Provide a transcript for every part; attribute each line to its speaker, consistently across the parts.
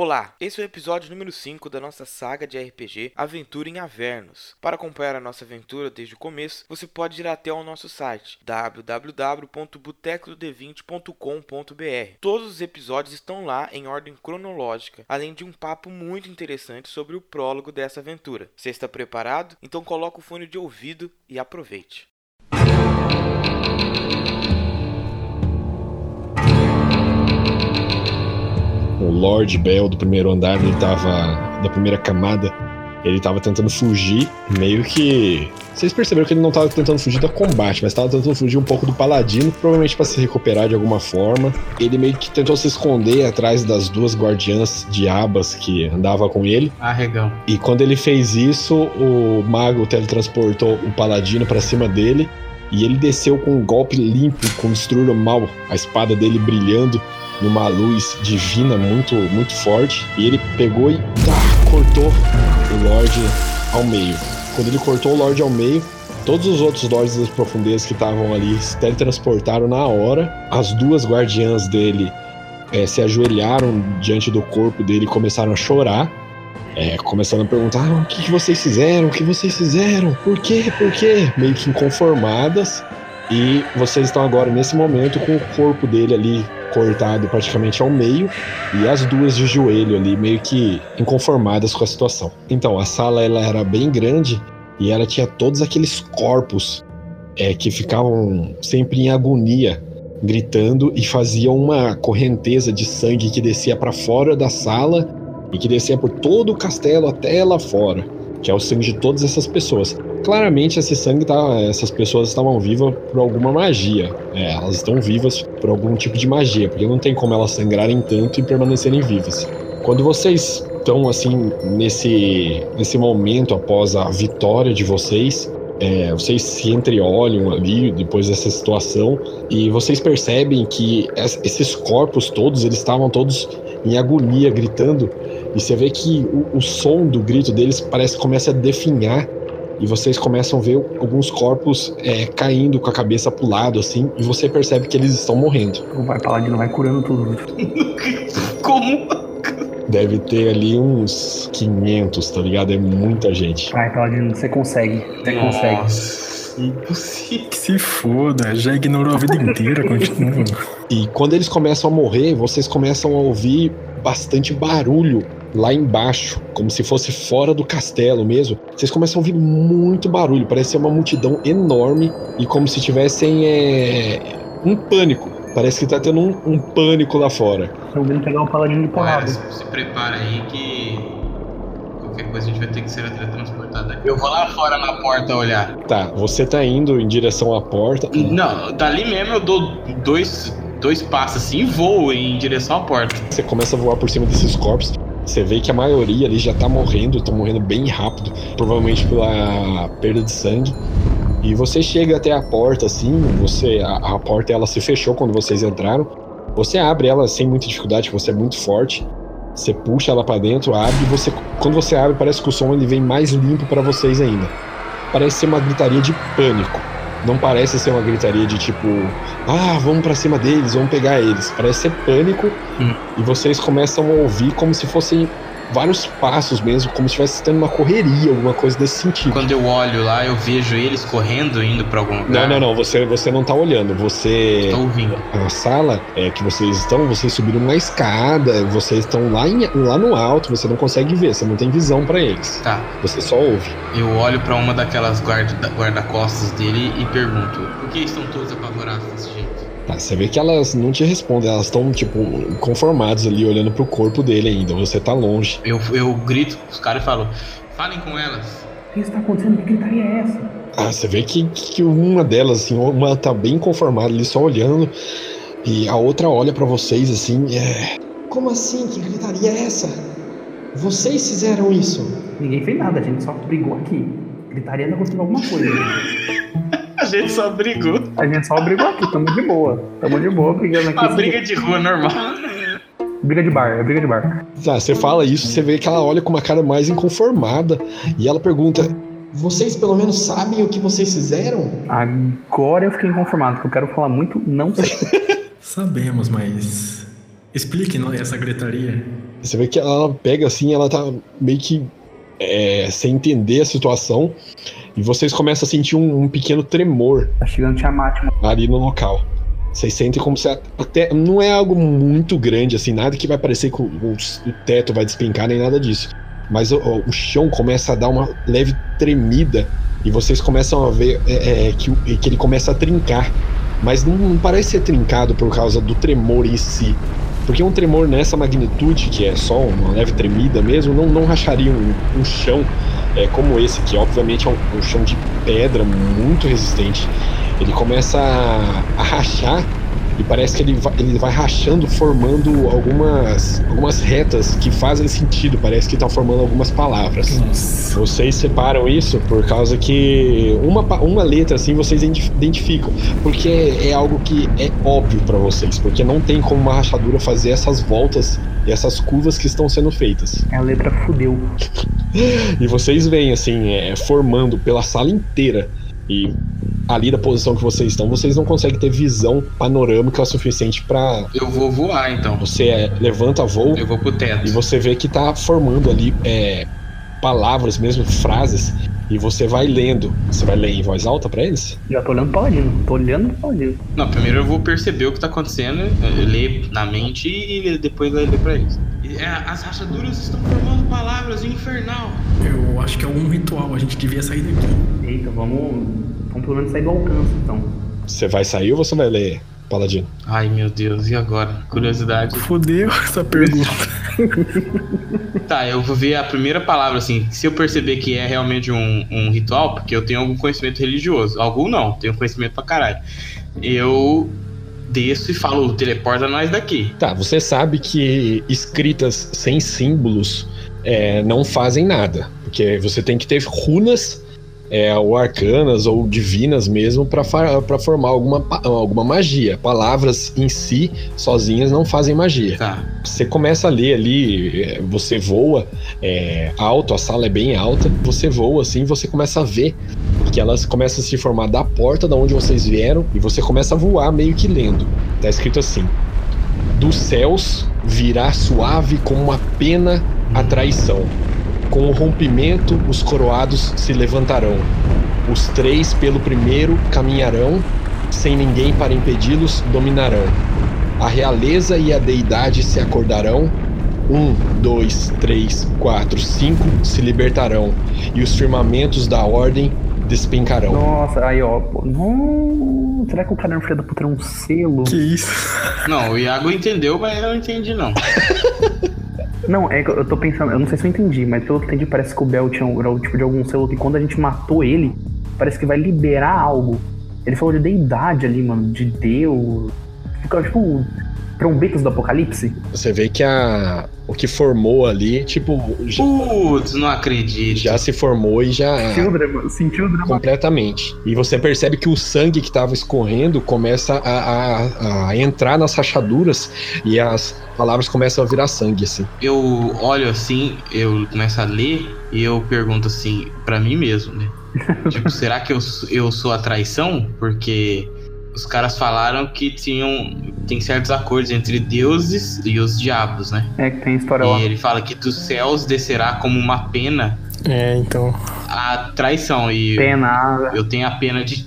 Speaker 1: Olá, esse é o episódio número 5 da nossa saga de RPG Aventura em Avernos. Para acompanhar a nossa aventura desde o começo, você pode ir até ao nosso site www.botecod20.com.br. Todos os episódios estão lá em ordem cronológica, além de um papo muito interessante sobre o prólogo dessa aventura. Você está preparado? Então coloque o fone de ouvido e aproveite.
Speaker 2: O Lord Bell do primeiro andar, ele tava da primeira camada, ele tava tentando fugir, meio que vocês perceberam que ele não tava tentando fugir do combate, mas tava tentando fugir um pouco do paladino, provavelmente para se recuperar de alguma forma. Ele meio que tentou se esconder atrás das duas guardiãs diabas que andava com ele.
Speaker 3: Arregão.
Speaker 2: E quando ele fez isso, o mago teletransportou o paladino para cima dele e ele desceu com um golpe limpo, com destruir o mal, a espada dele brilhando numa luz divina muito muito forte e ele pegou e tá, cortou o Lorde ao meio. Quando ele cortou o Lorde ao meio, todos os outros Lords das profundezas que estavam ali se teletransportaram na hora. As duas guardiãs dele é, se ajoelharam diante do corpo dele e começaram a chorar. É, começando a perguntar: ah, o que, que vocês fizeram? O que vocês fizeram? Por quê? Por quê? Meio que inconformadas. E vocês estão agora, nesse momento, com o corpo dele ali cortado praticamente ao meio e as duas de joelho ali meio que inconformadas com a situação. Então a sala ela era bem grande e ela tinha todos aqueles corpos é, que ficavam sempre em agonia, gritando e faziam uma correnteza de sangue que descia para fora da sala e que descia por todo o castelo até lá fora, que é o sangue de todas essas pessoas claramente esse sangue tá. Essas pessoas estavam vivas por alguma magia. É, elas estão vivas por algum tipo de magia, porque não tem como elas sangrarem tanto e permanecerem vivas. Quando vocês estão assim nesse, nesse momento após a vitória de vocês, é, vocês se entreolham ali depois dessa situação e vocês percebem que esses corpos todos eles estavam todos em agonia gritando e você vê que o, o som do grito deles parece que começa a definhar e vocês começam a ver alguns corpos é, caindo com a cabeça pro lado, assim, e você percebe que eles estão morrendo.
Speaker 3: O vai paladino vai curando tudo.
Speaker 4: Como?
Speaker 2: Deve ter ali uns 500, tá ligado? É muita gente.
Speaker 3: Vai, paladino, você consegue. Você consegue.
Speaker 4: Impossível.
Speaker 5: Que se foda, já ignorou a vida inteira, continua.
Speaker 2: E quando eles começam a morrer, vocês começam a ouvir bastante barulho lá embaixo, como se fosse fora do castelo mesmo. Vocês começam a ouvir muito barulho, parece ser uma multidão enorme e como se tivessem é, um pânico. Parece que tá tendo um, um pânico lá fora.
Speaker 3: Estão vindo pegar um paladino de porrada.
Speaker 4: se, se prepara aí que qualquer coisa a gente vai ter que ser teletransportado aqui. Eu vou lá fora na porta olhar.
Speaker 2: Tá, você tá indo em direção à porta.
Speaker 4: Não, dali mesmo eu dou dois, dois passos assim e vou em direção à porta.
Speaker 2: Você começa a voar por cima desses corpos. Você vê que a maioria ali já tá morrendo, estão morrendo bem rápido, provavelmente pela perda de sangue. E você chega até a porta assim, você a, a porta ela se fechou quando vocês entraram. Você abre ela sem muita dificuldade, você é muito forte. Você puxa ela para dentro, abre e você quando você abre parece que o som ele vem mais limpo para vocês ainda. Parece ser uma gritaria de pânico. Não parece ser uma gritaria de tipo, ah, vamos para cima deles, vamos pegar eles. Parece ser pânico hum. e vocês começam a ouvir como se fossem vários passos mesmo, como se estivesse tendo uma correria, alguma coisa desse sentido.
Speaker 4: Quando eu olho lá, eu vejo eles correndo, indo para algum lugar.
Speaker 2: Não, não, não, você, você não tá olhando, você...
Speaker 4: Estou ouvindo.
Speaker 2: A sala é, que vocês estão, vocês subiram uma escada, vocês estão lá, em, lá no alto, você não consegue ver, você não tem visão para eles.
Speaker 4: Tá.
Speaker 2: Você só ouve.
Speaker 4: Eu olho para uma daquelas guarda-costas guarda dele e pergunto, por que estão todos apavorados?
Speaker 2: Tá, você vê que elas não te respondem, elas estão, tipo, conformadas ali, olhando pro corpo dele ainda. Você tá longe.
Speaker 4: Eu, eu grito os caras e falo: falem com elas.
Speaker 3: O que está acontecendo? Que gritaria é essa?
Speaker 2: Ah, você vê que, que uma delas, assim, uma tá bem conformada ali, só olhando. E a outra olha para vocês, assim, é.
Speaker 6: Como assim? Que gritaria é essa? Vocês fizeram isso?
Speaker 3: Ninguém fez nada, a gente só brigou aqui. Gritaria não aconteceu alguma coisa.
Speaker 4: A gente só brigou.
Speaker 3: A gente só brigou aqui, tamo de boa. Tamo de boa brigando aqui.
Speaker 4: Uma briga de rua normal.
Speaker 3: Briga de bar, é briga de bar.
Speaker 2: Tá, você fala isso, você vê que ela olha com uma cara mais inconformada e ela pergunta:
Speaker 6: Vocês pelo menos sabem o que vocês fizeram?
Speaker 3: Agora eu fiquei inconformado, porque eu quero falar muito, não sei.
Speaker 5: Sabemos, mas. Explique essa gritaria.
Speaker 2: Você vê que ela pega assim, ela tá meio que é, sem entender a situação. E vocês começam a sentir um, um pequeno tremor
Speaker 3: Tá chegando Tiamat,
Speaker 2: ali no local. Vocês sentem como se até não é algo muito grande assim, nada que vai parecer que o, o- o teto vai despencar nem nada disso. Mas o, o- chão começa a dar uma leve tremida e vocês começam a ver é, é, que, que ele começa a trincar. Mas não, não parece ser trincado por causa do tremor em si. Porque um tremor nessa magnitude, que é só uma leve tremida mesmo, não, não racharia um, um chão é, como esse, que obviamente é um, um chão de pedra muito resistente. Ele começa a, a rachar e parece que ele vai, ele vai rachando, formando algumas, algumas retas que fazem sentido. Parece que está formando algumas palavras.
Speaker 5: Nossa.
Speaker 2: Vocês separam isso por causa que uma, uma letra assim vocês identi- identificam, porque é algo que é óbvio para vocês, porque não tem como uma rachadura fazer essas voltas e essas curvas que estão sendo feitas.
Speaker 3: É a letra fudeu.
Speaker 2: E vocês veem assim, é, formando pela sala inteira e ali da posição que vocês estão, vocês não conseguem ter visão panorâmica o suficiente para
Speaker 4: Eu vou voar então.
Speaker 2: você é, levanta voo
Speaker 4: Eu vou pro teto.
Speaker 2: e você vê que tá formando ali é, palavras mesmo, frases, e você vai lendo. Você vai ler em voz alta pra eles?
Speaker 3: Já tô olhando Paladino. Tô olhando Paladino.
Speaker 4: Não, primeiro eu vou perceber o que tá acontecendo, eh, ler na mente e depois ler pra eles. É, as rachaduras estão formando palavras infernal.
Speaker 5: Eu acho que é algum ritual, a gente devia sair daqui.
Speaker 3: Eita, vamos. Vamos pelo menos sair do alcance, então.
Speaker 2: Você vai sair ou você vai ler, Paladino?
Speaker 4: Ai meu Deus, e agora? Curiosidade.
Speaker 5: Fudeu essa pergunta.
Speaker 4: Tá, eu vou ver a primeira palavra, assim. Se eu perceber que é realmente um, um ritual, porque eu tenho algum conhecimento religioso. Algum não, tenho conhecimento pra caralho. Eu desço e falo, teleporta nós daqui.
Speaker 2: Tá, você sabe que escritas sem símbolos é, não fazem nada. Porque você tem que ter runas, é, ou arcanas, ou divinas mesmo, pra formar alguma, alguma magia. Palavras em si, sozinhas, não fazem magia.
Speaker 4: Tá.
Speaker 2: Você começa a ler ali, é, você voa é, alto, a sala é bem alta, você voa assim, você começa a ver que elas começam a se formar da porta da onde vocês vieram e você começa a voar meio que lendo. Tá escrito assim: Dos céus virá suave como uma pena a traição. Com o rompimento, os coroados se levantarão. Os três pelo primeiro caminharão, sem ninguém para impedi-los, dominarão. A realeza e a deidade se acordarão. Um, dois, três, quatro, cinco se libertarão. E os firmamentos da ordem despencarão.
Speaker 3: Nossa, aí ó. pô, Não. Será que o caderno filho da puta era um selo?
Speaker 5: Que isso?
Speaker 4: Não, o Iago entendeu, mas eu não entendi não.
Speaker 3: Não, é que eu tô pensando, eu não sei se eu entendi, mas pelo que eu entendi, parece que o Bel tinha um, era o tipo de algum selo que quando a gente matou ele, parece que vai liberar algo. Ele falou de deidade ali, mano, de Deus. Fica tipo trombetas do apocalipse.
Speaker 2: Você vê que a o que formou ali, tipo, já,
Speaker 4: Putz, não acredito.
Speaker 2: já se formou e já
Speaker 3: Sentiu o drama, sentiu o drama.
Speaker 2: completamente. E você percebe que o sangue que estava escorrendo começa a, a- a entrar nas rachaduras e as palavras começam a virar sangue, assim.
Speaker 4: Eu olho assim, eu começo a ler e eu pergunto assim, pra mim mesmo, né? tipo, será que eu, eu sou a traição? Porque os caras falaram que tinham tem certos acordos entre deuses e os diabos, né?
Speaker 3: É que tem história lá.
Speaker 4: E ele fala que dos céus descerá como uma pena
Speaker 5: É, então.
Speaker 4: a traição. E
Speaker 3: Pena.
Speaker 4: eu tenho a pena de,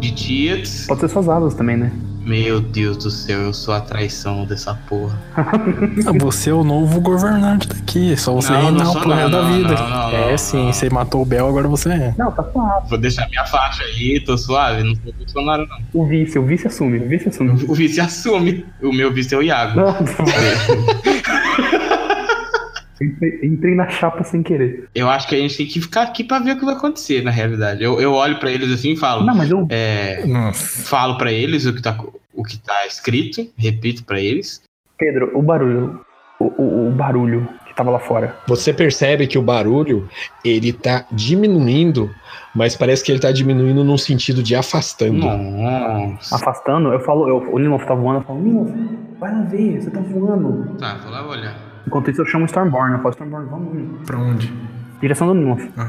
Speaker 4: de Tietz.
Speaker 3: Pode ser suas asas também, né?
Speaker 4: Meu Deus do céu, eu sou a traição dessa porra.
Speaker 5: Ah, Você é o novo governante daqui. É só você
Speaker 4: Não,
Speaker 5: reinar resto
Speaker 4: não,
Speaker 5: da vida.
Speaker 4: não, não,
Speaker 5: é
Speaker 4: não,
Speaker 5: sim,
Speaker 4: não.
Speaker 5: você matou o Bel, agora você é.
Speaker 3: Não, tá suave.
Speaker 4: Vou deixar minha faixa aí, tô suave, não sou Bolsonaro não.
Speaker 3: O vice, o vice assume, o vice assume.
Speaker 4: O vice assume. O meu vice é o Iago.
Speaker 3: entrei, entrei na chapa sem querer.
Speaker 4: Eu acho que a gente tem que ficar aqui pra ver o que vai acontecer, na realidade. Eu, eu olho pra eles assim e falo.
Speaker 3: Não, mas eu.
Speaker 4: É,
Speaker 5: Nossa.
Speaker 4: falo pra eles o que tá, o que tá escrito, repito pra eles.
Speaker 3: Pedro, o barulho. O, o, o barulho que tava lá fora.
Speaker 2: Você percebe que o barulho, ele tá diminuindo, mas parece que ele tá diminuindo num sentido de afastando.
Speaker 4: Nossa.
Speaker 3: Afastando, eu falo, eu, o Nimof tá voando, eu falo, Nimof, vai lá ver, você tá voando.
Speaker 4: Tá, vou lá olhar.
Speaker 3: Enquanto isso eu chamo o Stormborn, eu falo, Stormborn, vamos.
Speaker 5: Pra onde?
Speaker 3: Direção do Nimof.
Speaker 5: Ah.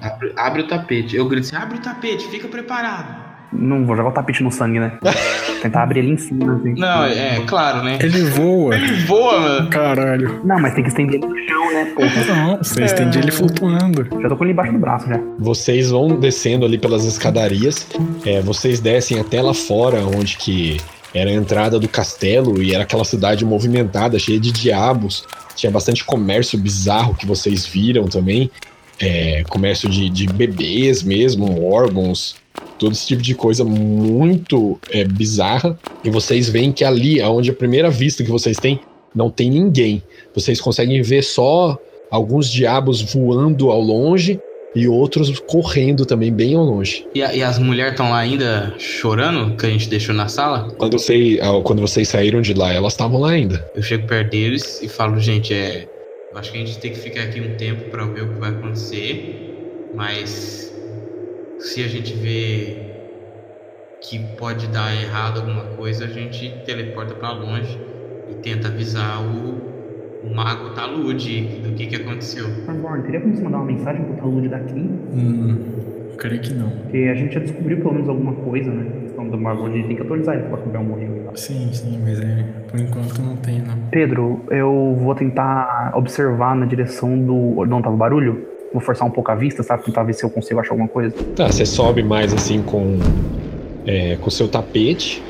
Speaker 4: Abre, abre o tapete. Eu grito assim, abre o tapete, fica preparado.
Speaker 3: Não vou jogar o tapete no sangue, né? Tentar abrir ele em cima, assim.
Speaker 4: Não, é, é claro, né?
Speaker 5: Ele voa.
Speaker 4: Ele voa, mano.
Speaker 5: Caralho.
Speaker 3: Não, mas tem que estender ele no chão, né, pô?
Speaker 5: Não, você estende ele flutuando.
Speaker 3: Já tô com ele embaixo do braço já.
Speaker 2: Vocês vão descendo ali pelas escadarias. é, vocês descem até lá fora, onde que era a entrada do castelo e era aquela cidade movimentada, cheia de diabos. Tinha bastante comércio bizarro que vocês viram também. É, comércio de, de bebês mesmo, órgãos, todo esse tipo de coisa muito é, bizarra. E vocês veem que ali, onde a primeira vista que vocês têm, não tem ninguém. Vocês conseguem ver só alguns diabos voando ao longe e outros correndo também bem ao longe.
Speaker 4: E, a- e as mulheres estão lá ainda chorando, que a gente deixou na sala?
Speaker 2: Quando, vocês, ah, quando vocês saíram de lá, elas estavam lá ainda.
Speaker 4: Eu chego perto deles e falo, gente, é. Acho que a gente tem que ficar aqui um tempo pra ver o que vai acontecer. Mas se a gente vê que pode dar errado alguma coisa, a gente teleporta pra longe e tenta avisar o, o mago Talude do que, que aconteceu.
Speaker 3: Arborn, teria como você mandar uma mensagem pro Talude daqui?
Speaker 5: Hum, creio que não.
Speaker 3: Porque a gente já descobriu pelo menos alguma coisa, né? A questão do Margot, a gente tem que atualizar ele pra que o Bel morreu e tal.
Speaker 5: Sim, sim, mas é. Por enquanto não tem, não.
Speaker 3: Pedro, eu vou tentar observar na direção do. onde tava o barulho. Vou forçar um pouco a vista, sabe? Tentar ver se eu consigo achar alguma coisa.
Speaker 2: Tá, você sobe mais assim com é, com seu tapete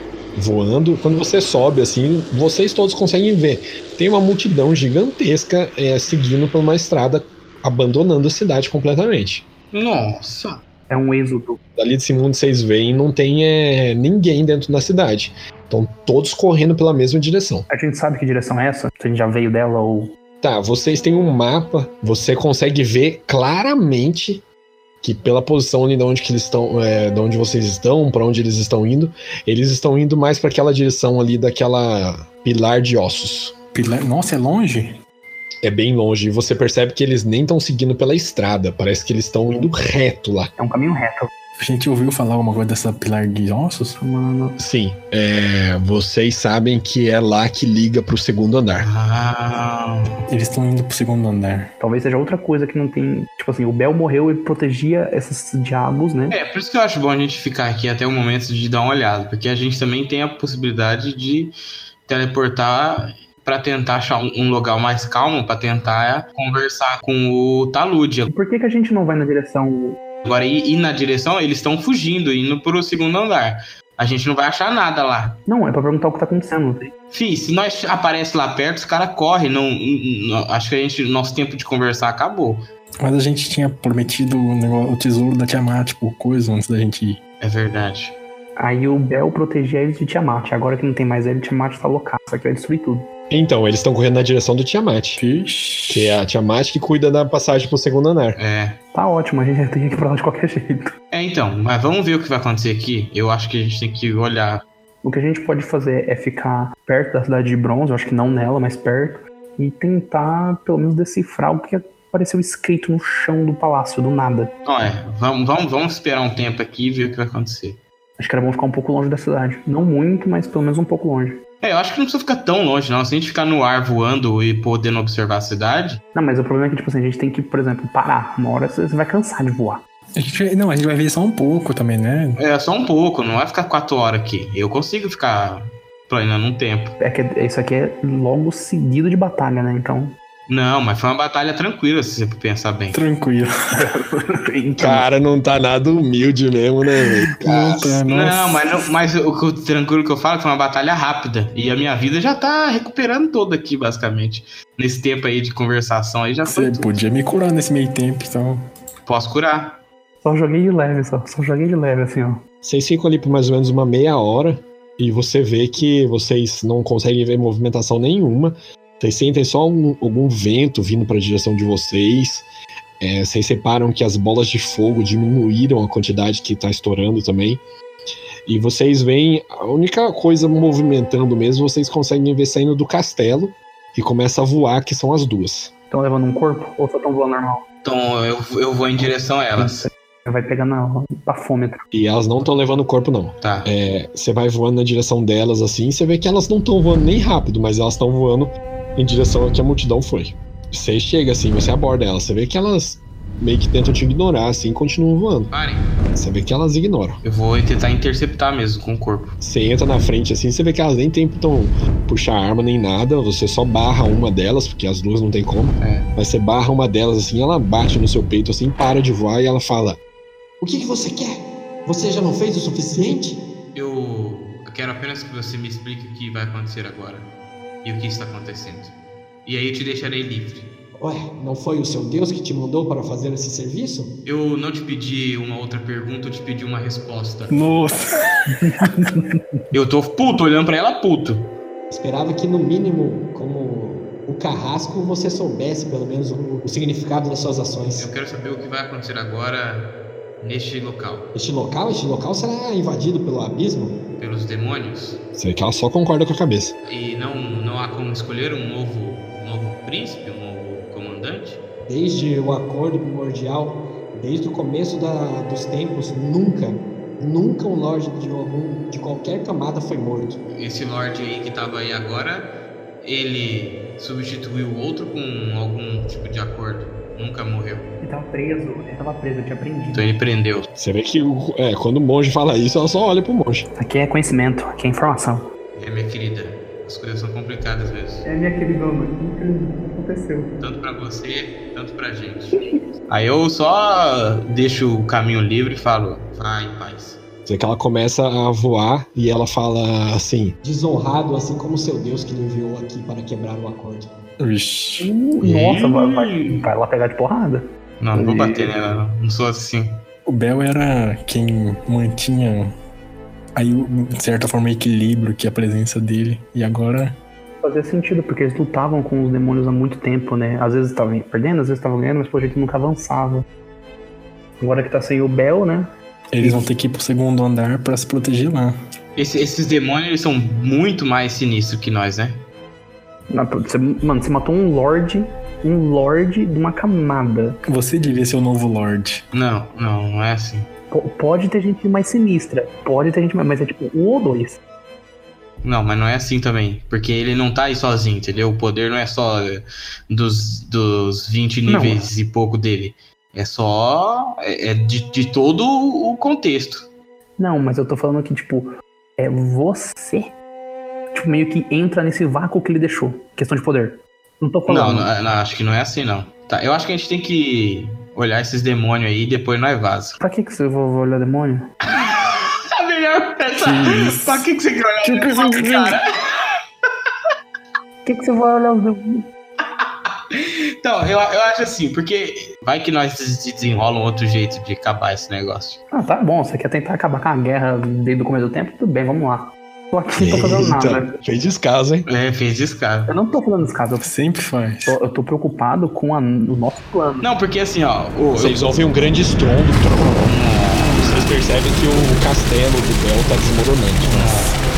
Speaker 2: voando. Quando você sobe assim, vocês todos conseguem ver. Tem uma multidão gigantesca é, seguindo por uma estrada, abandonando a cidade completamente.
Speaker 4: Nossa!
Speaker 3: É um êxodo.
Speaker 2: Dali de cima onde vocês veem, não tem é, ninguém dentro da cidade. Estão todos correndo pela mesma direção.
Speaker 3: A gente sabe que direção é essa? Se a gente já veio dela ou.
Speaker 2: Tá, vocês têm um mapa, você consegue ver claramente que pela posição ali de onde que eles estão, é, de onde vocês estão, para onde eles estão indo, eles estão indo mais para aquela direção ali daquela pilar de ossos.
Speaker 5: Pilar... Nossa, é longe?
Speaker 2: É bem longe e você percebe que eles nem estão seguindo pela estrada, parece que eles estão indo reto lá.
Speaker 3: É um caminho reto.
Speaker 5: A gente ouviu falar alguma coisa dessa pilar de ossos?
Speaker 3: Mano.
Speaker 2: Sim, é, vocês sabem que é lá que liga pro segundo andar.
Speaker 4: Ah,
Speaker 5: Eles estão indo pro segundo andar.
Speaker 3: Talvez seja outra coisa que não tem. Tipo assim, o Bel morreu e protegia esses diabos, né?
Speaker 4: É, por isso que eu acho bom a gente ficar aqui até o momento de dar uma olhada, porque a gente também tem a possibilidade de teleportar pra tentar achar um, lugar mais calmo, pra tentar conversar com o Talude.
Speaker 3: Por que, que a gente não vai na direção.
Speaker 4: Agora, ir, ir na direção, eles estão fugindo, indo pro segundo andar. A gente não vai achar nada lá.
Speaker 3: Não, é pra perguntar o que tá acontecendo.
Speaker 4: Fih, se nós aparece lá perto, os caras correm. Não, não- acho que a gente, nosso tempo de conversar acabou.
Speaker 5: Mas a gente tinha prometido o, negócio- o tesouro da Tiamat, tipo, coisa, antes da gente ir.
Speaker 4: É verdade.
Speaker 3: Aí o Bel protegia eles de Tiamat. Agora que não tem mais ele, Tiamat tá loucaço. Aqui vai destruir tudo.
Speaker 2: Então, eles estão correndo na direção do Tiamat, que é a Tiamat que cuida da passagem pro segundo andar.
Speaker 4: É.
Speaker 3: Tá ótimo, a gente tem que ir pra lá de qualquer jeito.
Speaker 4: É, então, mas vamos ver o que vai acontecer aqui. Eu acho que a gente tem que olhar.
Speaker 3: O que a gente pode fazer é ficar perto da cidade de bronze, eu acho que não nela, mas perto, e tentar pelo menos decifrar o que apareceu escrito no chão do palácio, do nada.
Speaker 4: É, vamos, vamos, vamos esperar um tempo aqui e ver o que vai acontecer.
Speaker 3: Acho que era bom ficar um pouco longe da cidade. Não muito, mas pelo menos um pouco longe.
Speaker 4: É, eu acho que não precisa ficar tão longe, não. Se a gente ficar no ar voando e podendo observar a cidade.
Speaker 3: Não, mas o problema é que, tipo assim, a gente tem que, por exemplo, parar. Uma hora você vai cansar de voar.
Speaker 5: A gente, não, a gente vai ver só um pouco também, né?
Speaker 4: É só um pouco, não vai ficar quatro horas aqui. Eu consigo ficar planejando um tempo.
Speaker 3: É que isso aqui é logo seguido de batalha, né? Então.
Speaker 4: Não, mas foi uma batalha tranquila, se você pensar bem.
Speaker 5: Tranquilo.
Speaker 2: Cara, não tá nada humilde mesmo, né, velho?
Speaker 5: Não, tá,
Speaker 4: Não, mas, não, mas o, que eu- tranquilo que eu falo é que foi uma batalha rápida. E a minha vida já tá recuperando toda aqui, basicamente. Nesse tempo aí de conversação aí já foi.
Speaker 5: Você podia me curar nesse meio tempo, então.
Speaker 4: Posso curar.
Speaker 3: Só joguei de leve, só. Só joguei de leve, assim, ó.
Speaker 2: Vocês ficam ali por mais ou menos uma meia hora e você vê que vocês não conseguem ver movimentação nenhuma. Vocês sentem só um- algum vento vindo para a direção de vocês. É, vocês reparam que as bolas de fogo diminuíram a quantidade que está estourando também. E vocês veem a única coisa movimentando mesmo, vocês conseguem ver saindo do castelo e começa a voar, que são as duas.
Speaker 3: Estão levando um corpo ou só estão voando normal?
Speaker 4: Então eu, eu vou em direção a elas.
Speaker 3: Vai pegar na bafômetro.
Speaker 2: E elas não estão levando o corpo, não.
Speaker 4: Tá.
Speaker 2: É, você vai voando na direção delas assim, você vê que elas não estão voando nem rápido, mas elas estão voando em direção a que a multidão foi. Você chega assim, você aborda elas, você vê que elas meio que tentam te ignorar, assim, e continuam voando.
Speaker 4: Parem.
Speaker 2: Você vê que elas ignoram.
Speaker 4: Eu vou tentar interceptar mesmo com o corpo.
Speaker 2: Você entra na frente, assim, você vê que elas nem tentam puxar arma nem nada, você só barra uma delas, porque as duas não tem como.
Speaker 4: É.
Speaker 2: Mas você barra uma delas, assim, ela bate no seu peito, assim, para de voar e ela fala:
Speaker 6: O que, que você quer? Você já não fez o suficiente?
Speaker 4: Eu quero apenas que você me explique o que vai acontecer agora e o que está acontecendo. E aí eu te deixarei livre.
Speaker 6: Ué, não foi o seu Deus que te mandou para fazer esse serviço?
Speaker 4: Eu não te pedi uma outra pergunta, eu te pedi uma resposta.
Speaker 5: Nossa.
Speaker 4: Eu tô puto, olhando pra ela puto.
Speaker 6: Esperava que, no mínimo, como o carrasco, você soubesse pelo menos o, o significado das suas ações.
Speaker 4: Eu quero saber o que vai acontecer agora neste local.
Speaker 6: Este local, este local será invadido pelo abismo?
Speaker 4: Pelos demônios.
Speaker 2: Vê que ela só concorda com a cabeça.
Speaker 4: E não, não há como escolher um novo, um novo príncipe, um novo comandante?
Speaker 6: Desde o acordo primordial, desde o começo da- dos tempos, nunca, nunca um lorde de, algum, de qualquer camada foi morto.
Speaker 4: Esse lord aí que tava aí agora, ele substituiu outro com algum tipo de acordo. Nunca morreu.
Speaker 3: Ele tava preso, ele tava preso, eu tinha aprendido.
Speaker 4: Então ele prendeu.
Speaker 2: Você vê que o- é, quando o monge fala isso, ela só olha pro monge.
Speaker 3: Aqui é conhecimento, aqui é informação.
Speaker 4: É, minha querida, as coisas são complicadas às vezes.
Speaker 3: É, minha querida, o que aconteceu?
Speaker 4: Tanto pra você, tanto pra gente. Aí eu só deixo o caminho livre e falo, vai em paz.
Speaker 2: Você vê que ela começa a voar e ela fala assim:
Speaker 6: Desonrado, assim como seu Deus que lhe enviou aqui para quebrar o acordo.
Speaker 5: Vixe.
Speaker 3: Nossa, vai, vai, vai lá pegar de porrada.
Speaker 4: Não, não vou
Speaker 5: E-
Speaker 4: bater nela, não. sou assim.
Speaker 5: O Bel era quem mantinha aí, de certa forma, o equilíbrio que a presença dele. E agora
Speaker 3: Fazia sentido, porque eles lutavam com os demônios há muito tempo, né? Às vezes estavam perdendo, às vezes estavam ganhando, mas pô, a gente nunca avançava. Agora que tá sem o Bel, né?
Speaker 5: eles vão ter que ir pro segundo andar pra se proteger lá.
Speaker 4: Esse- esses demônios são muito mais sinistros que nós, né?
Speaker 3: Você- mano, você matou um Lorde, um Lorde de uma camada.
Speaker 5: Você devia ser o novo Lorde.
Speaker 4: Não, não, não é assim.
Speaker 3: P- pode ter gente mais sinistra, pode ter gente mais, mas é tipo um ou dois.
Speaker 4: Não, mas não é assim também. Porque ele não tá aí sozinho, entendeu? O poder não é só dos, dos 20
Speaker 3: Não.
Speaker 4: níveis e pouco dele. É só. É, é de, de todo o contexto.
Speaker 3: Não, mas eu tô falando que, tipo, é você. Tipo, meio que entra nesse vácuo que ele deixou. Questão de poder. Não tô
Speaker 4: Não,
Speaker 3: falando.
Speaker 4: não, não, acho que não é assim, não. Tá, eu acho que a gente tem que olhar esses demônios aí e depois nós vaza.
Speaker 3: Pra que, que você vai olhar demônio?
Speaker 4: A melhor peça.
Speaker 5: Que?
Speaker 4: Pra que, que você quer olhar
Speaker 3: Que
Speaker 4: o
Speaker 3: que
Speaker 4: demônio,
Speaker 3: você-
Speaker 4: cara?
Speaker 3: Por que, que você vai olhar os demônios?
Speaker 4: Então, eu, eu acho assim, porque vai que nós des- desenrolam outro jeito de acabar esse negócio.
Speaker 3: Ah, tá bom. Você quer tentar acabar com a guerra desde o começo do tempo? Tudo bem, vamos lá. Tô aqui, não tô fazendo nada.
Speaker 2: Eita, fez descaso, hein?
Speaker 4: É, fez descarga.
Speaker 3: Eu não tô fazendo esse caso. Eu
Speaker 5: Sempre faz.
Speaker 3: tô, eu tô preocupado com a- o nosso plano.
Speaker 4: Não, porque assim, ó. O,
Speaker 2: Vocês ouvem um grande estrondo. Vocês percebem que o castelo do Bel tá desmoronando.
Speaker 4: Você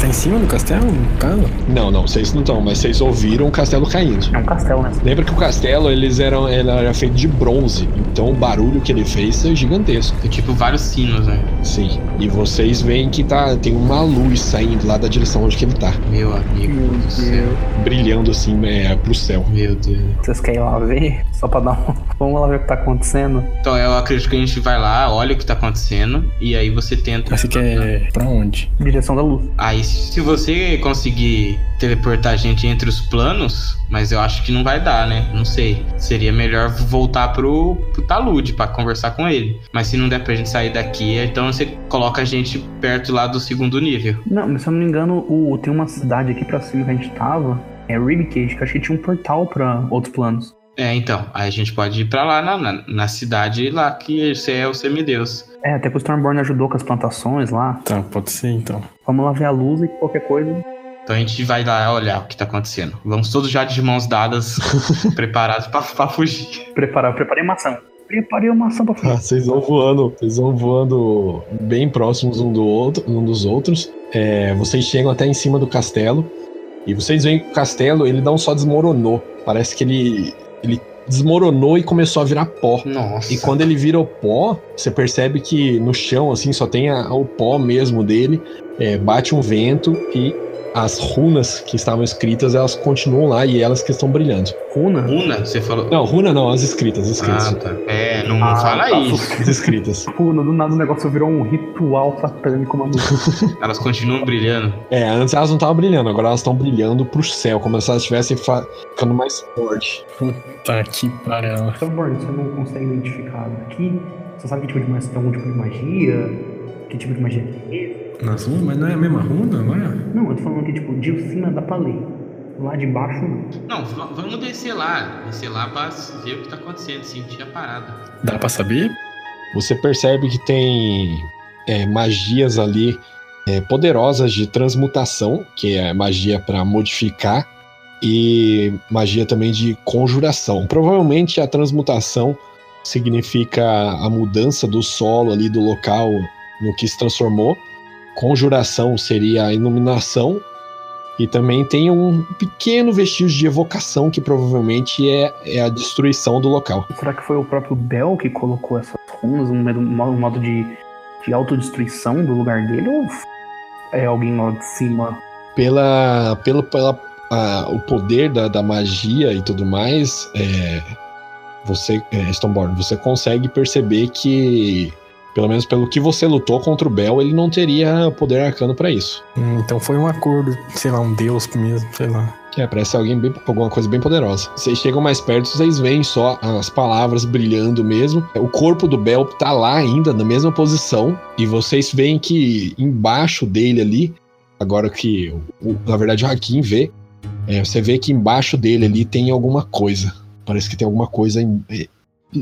Speaker 4: Pra...
Speaker 5: Mas a gente tá em cima do castelo, no caso?
Speaker 2: Não, não, vocês não estão, mas vocês ouviram o castelo caindo.
Speaker 3: É um castelo, né?
Speaker 2: Lembra que o castelo eles eram, ele era feito de bronze, então o barulho que ele fez é gigantesco.
Speaker 4: Tem tipo vários sinos, né?
Speaker 2: Sim. E vocês veem que tá, tem uma luz saindo lá da direção onde que ele tá,
Speaker 4: Meu amigo do céu.
Speaker 2: brilhando assim é, pro céu.
Speaker 4: Meu Deus.
Speaker 3: Vocês querem ir lá ver? Só pra dar um. Vamos lá ver o que tá acontecendo.
Speaker 4: Então eu acredito que a gente vai lá, olha o que tá acontecendo, e aí você tenta.
Speaker 5: Mas você quer pra onde?
Speaker 3: Direção da luz.
Speaker 4: Aí se você conseguir teleportar a gente entre os planos, mas eu acho que não vai dar, né? Não sei. Seria melhor voltar pro, pro talude pra conversar com ele. Mas se não der pra gente sair daqui, então você coloca a gente perto lá do segundo nível.
Speaker 3: Não, mas se eu não me engano, o, tem uma cidade aqui pra cima que a gente tava. É Ribcage, que eu achei que tinha um portal pra outros planos.
Speaker 4: É, então. Aí a gente pode ir pra lá na, na, na cidade lá que você é o semideus.
Speaker 3: É, até que o Stormborn ajudou com as plantações lá.
Speaker 5: Tá, pode ser então.
Speaker 3: Vamos lá ver a luz e qualquer coisa.
Speaker 4: Então a gente vai lá olhar o que tá acontecendo. Vamos todos já de mãos dadas, preparados pra, pra fugir.
Speaker 3: Preparar, eu preparei maçã. Preparei uma maçã pra
Speaker 2: Ah,
Speaker 3: fugir.
Speaker 2: vocês vão voando, vocês vão voando bem próximos um do outro, um dos outros. É, vocês chegam até em cima do castelo e vocês veem que o castelo ele não só desmoronou, parece que ele ele desmoronou e começou a virar pó.
Speaker 4: Nossa.
Speaker 2: E quando ele vira o pó, você percebe que no chão assim só tem a- o pó mesmo dele. É, bate um vento e as runas que estavam escritas, elas continuam lá e elas que estão brilhando.
Speaker 3: Runa?
Speaker 4: Runa, você falou.
Speaker 2: Não, runa não, as escritas, as escritas.
Speaker 4: Ah, tá. É, não
Speaker 3: Ah,
Speaker 4: fala
Speaker 3: tá.
Speaker 4: isso.
Speaker 2: As escritas.
Speaker 3: Runa, do nada o negócio virou um ritual satânico, mano.
Speaker 4: Elas continuam brilhando.
Speaker 2: É, antes elas não estavam brilhando, agora elas estão brilhando pro céu, como se elas estivessem fa- ficando mais forte.
Speaker 5: Tá que pariu.
Speaker 3: Thorborn, você não consegue identificar daqui? Você sabe que tipo de magia, tem algum tipo de magia? Que tipo de magia é esse?
Speaker 5: Nas runas? Mas não é a mesma runa, não é?
Speaker 3: Não, eu tô falando que tipo, de cima dá pra ler. Lá de baixo não.
Speaker 4: Não, vamos descer lá. Descer lá pra ver o que tá acontecendo, sentir a parada.
Speaker 5: Dá pra saber?
Speaker 2: Você percebe que tem é, magias ali é, poderosas de transmutação, que é magia para modificar, e magia também de conjuração. Provavelmente a transmutação significa a mudança do solo ali do local no que se transformou. Conjuração seria a iluminação. E também tem um pequeno vestígio de evocação que provavelmente é, é a destruição do local.
Speaker 3: Será que foi o próprio Bel que colocou essas runas, um, modo- um modo de, de autodestruição do lugar dele? Ou é alguém lá de cima?
Speaker 2: pela, pelo pela, a- o poder da, da magia e tudo mais, é, você, é, Stoneborn, você consegue perceber que, pelo menos pelo que você lutou contra o Bel, ele não teria poder arcano pra isso.
Speaker 5: Hum, Então foi um acordo, sei lá, um deus mesmo, sei lá.
Speaker 2: É, parece alguém bem, alguma coisa bem poderosa. Vocês chegam mais perto, vocês veem só as palavras brilhando mesmo. O corpo do Bel tá lá ainda, na mesma posição. E vocês veem que embaixo dele ali, agora que, na verdade, o Hakim vê, é, você vê que embaixo dele ali tem alguma coisa. Parece que tem alguma coisa em- é,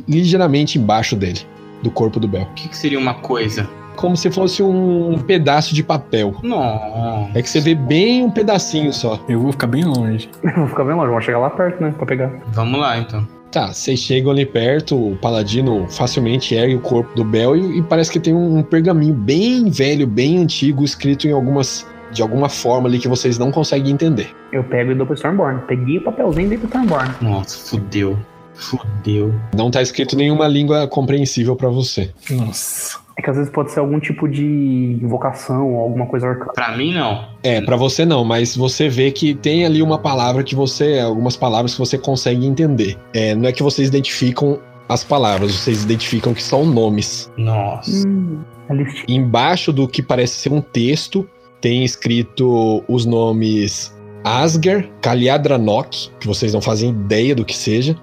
Speaker 2: ligeiramente embaixo dele, do corpo do Bel.
Speaker 4: O que, que seria uma coisa?
Speaker 2: Como se fosse um pedaço de papel.
Speaker 4: Não.
Speaker 2: É que você vê bem um pedacinho só.
Speaker 5: Eu vou ficar bem longe.
Speaker 3: Vou ficar bem longe, vou chegar lá perto, né? Pra pegar.
Speaker 4: Vamos lá então.
Speaker 2: Tá, vocês chegam ali perto, o paladino facilmente ergue o corpo do Bel e, e parece que tem um, um pergaminho bem velho, bem antigo, escrito em algumas. de alguma forma ali que vocês não conseguem entender.
Speaker 3: Eu pego e dou pro Stormborn. Peguei o papelzinho e dei pro Stormborn.
Speaker 4: Nossa, fudeu. Fudeu.
Speaker 2: Não tá escrito nenhuma língua compreensível pra você.
Speaker 5: Nossa.
Speaker 3: É que às vezes pode ser algum tipo de invocação ou alguma coisa arcana.
Speaker 4: Pra mim, não.
Speaker 2: É, pra você não, mas você vê que tem ali uma palavra que você. algumas palavras que você consegue entender. É, não é que vocês identificam as palavras, vocês identificam que são nomes.
Speaker 4: Nossa.
Speaker 3: Hum, listinha.
Speaker 2: Embaixo do que parece ser um texto, tem escrito os nomes Asger, Kaliadranok, que vocês não fazem ideia do que seja,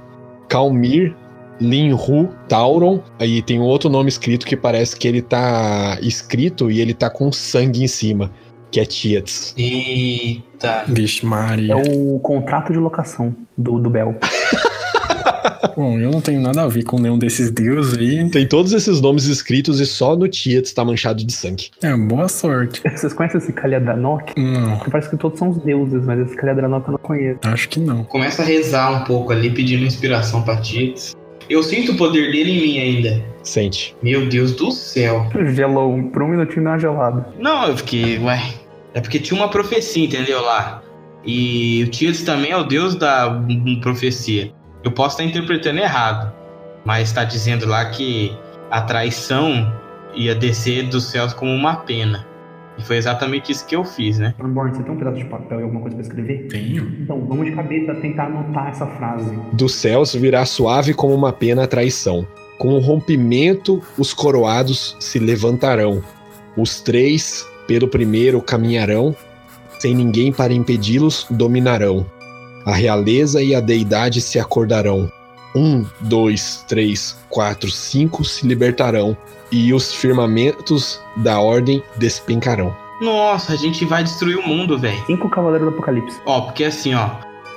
Speaker 2: Kalmir, Linhu, Tauron, aí tem um outro nome escrito que parece que ele tá escrito e ele tá com sangue em cima, que é Tietz.
Speaker 4: Eita.
Speaker 5: Vixe, Maria.
Speaker 3: É o contrato de locação do, do Bel.
Speaker 5: Bom, eu não tenho nada a ver com nenhum desses deuses aí.
Speaker 2: Tem todos esses nomes escritos e só no Tietz tá manchado de sangue.
Speaker 5: É, boa sorte.
Speaker 3: Vocês conhecem esse Kalyadranok?
Speaker 5: Não,
Speaker 3: Parece que todos são os deuses, mas esse Kalyadranok eu não conheço.
Speaker 5: acho que não.
Speaker 4: Começa a rezar um pouco ali, pedindo inspiração pra Tits. Eu sinto o poder dele em mim ainda.
Speaker 2: Sente.
Speaker 4: Meu Deus do céu.
Speaker 3: Gelou, por um minutinho deu uma gelada.
Speaker 4: Não, eu fiquei, ué. É porque tinha uma profecia, entendeu? Lá. E o Tietz também é o deus da profecia. Eu posso estar interpretando errado, mas está dizendo lá que a traição ia descer dos céus como uma pena. E foi exatamente isso que eu fiz, né?
Speaker 3: Stormborn, você tem um pedaço de papel e alguma coisa pra escrever?
Speaker 5: Tenho.
Speaker 3: Então, vamos de cabeça tentar anotar essa frase.
Speaker 2: Dos céus virá suave como uma pena a traição. Com o rompimento, os coroados se levantarão. Os três, pelo primeiro, caminharão. Sem ninguém para impedi-los, dominarão. A realeza e a deidade se acordarão. Um, dois, três, quatro, cinco se libertarão. E os firmamentos da ordem despencarão.
Speaker 4: Nossa, a gente vai destruir o mundo, velho.
Speaker 3: Cinco Cavaleiros do Apocalipse.
Speaker 4: Ó, porque assim, ó,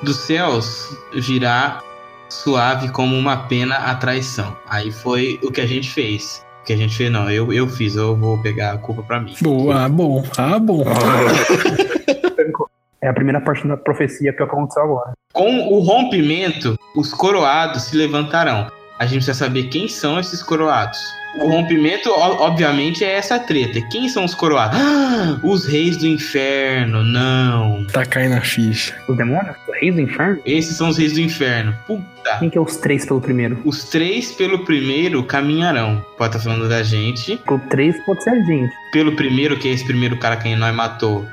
Speaker 4: dos céus virá suave como uma pena a traição. Aí foi o que a gente fez. O que a gente fez, não, eu, eu fiz, eu vou pegar a culpa pra mim.
Speaker 5: Boa, ah, bom. Ah, bom.
Speaker 3: É a primeira parte da profecia que aconteceu agora.
Speaker 4: Com o rompimento, os coroados se levantarão. A gente precisa saber quem são esses coroados. O rompimento, obviamente, é essa treta. Quem são os coroados? Ah, os reis do inferno, não.
Speaker 5: Tá caindo a ficha.
Speaker 3: Os demônios? Os reis do inferno?
Speaker 4: Esses são os reis do inferno. Puta.
Speaker 3: Quem que é os três pelo primeiro?
Speaker 4: Os três pelo primeiro caminharão. Pode estar falando da gente.
Speaker 3: O três pode ser a gente.
Speaker 4: Pelo primeiro, que é esse primeiro cara que nós matou,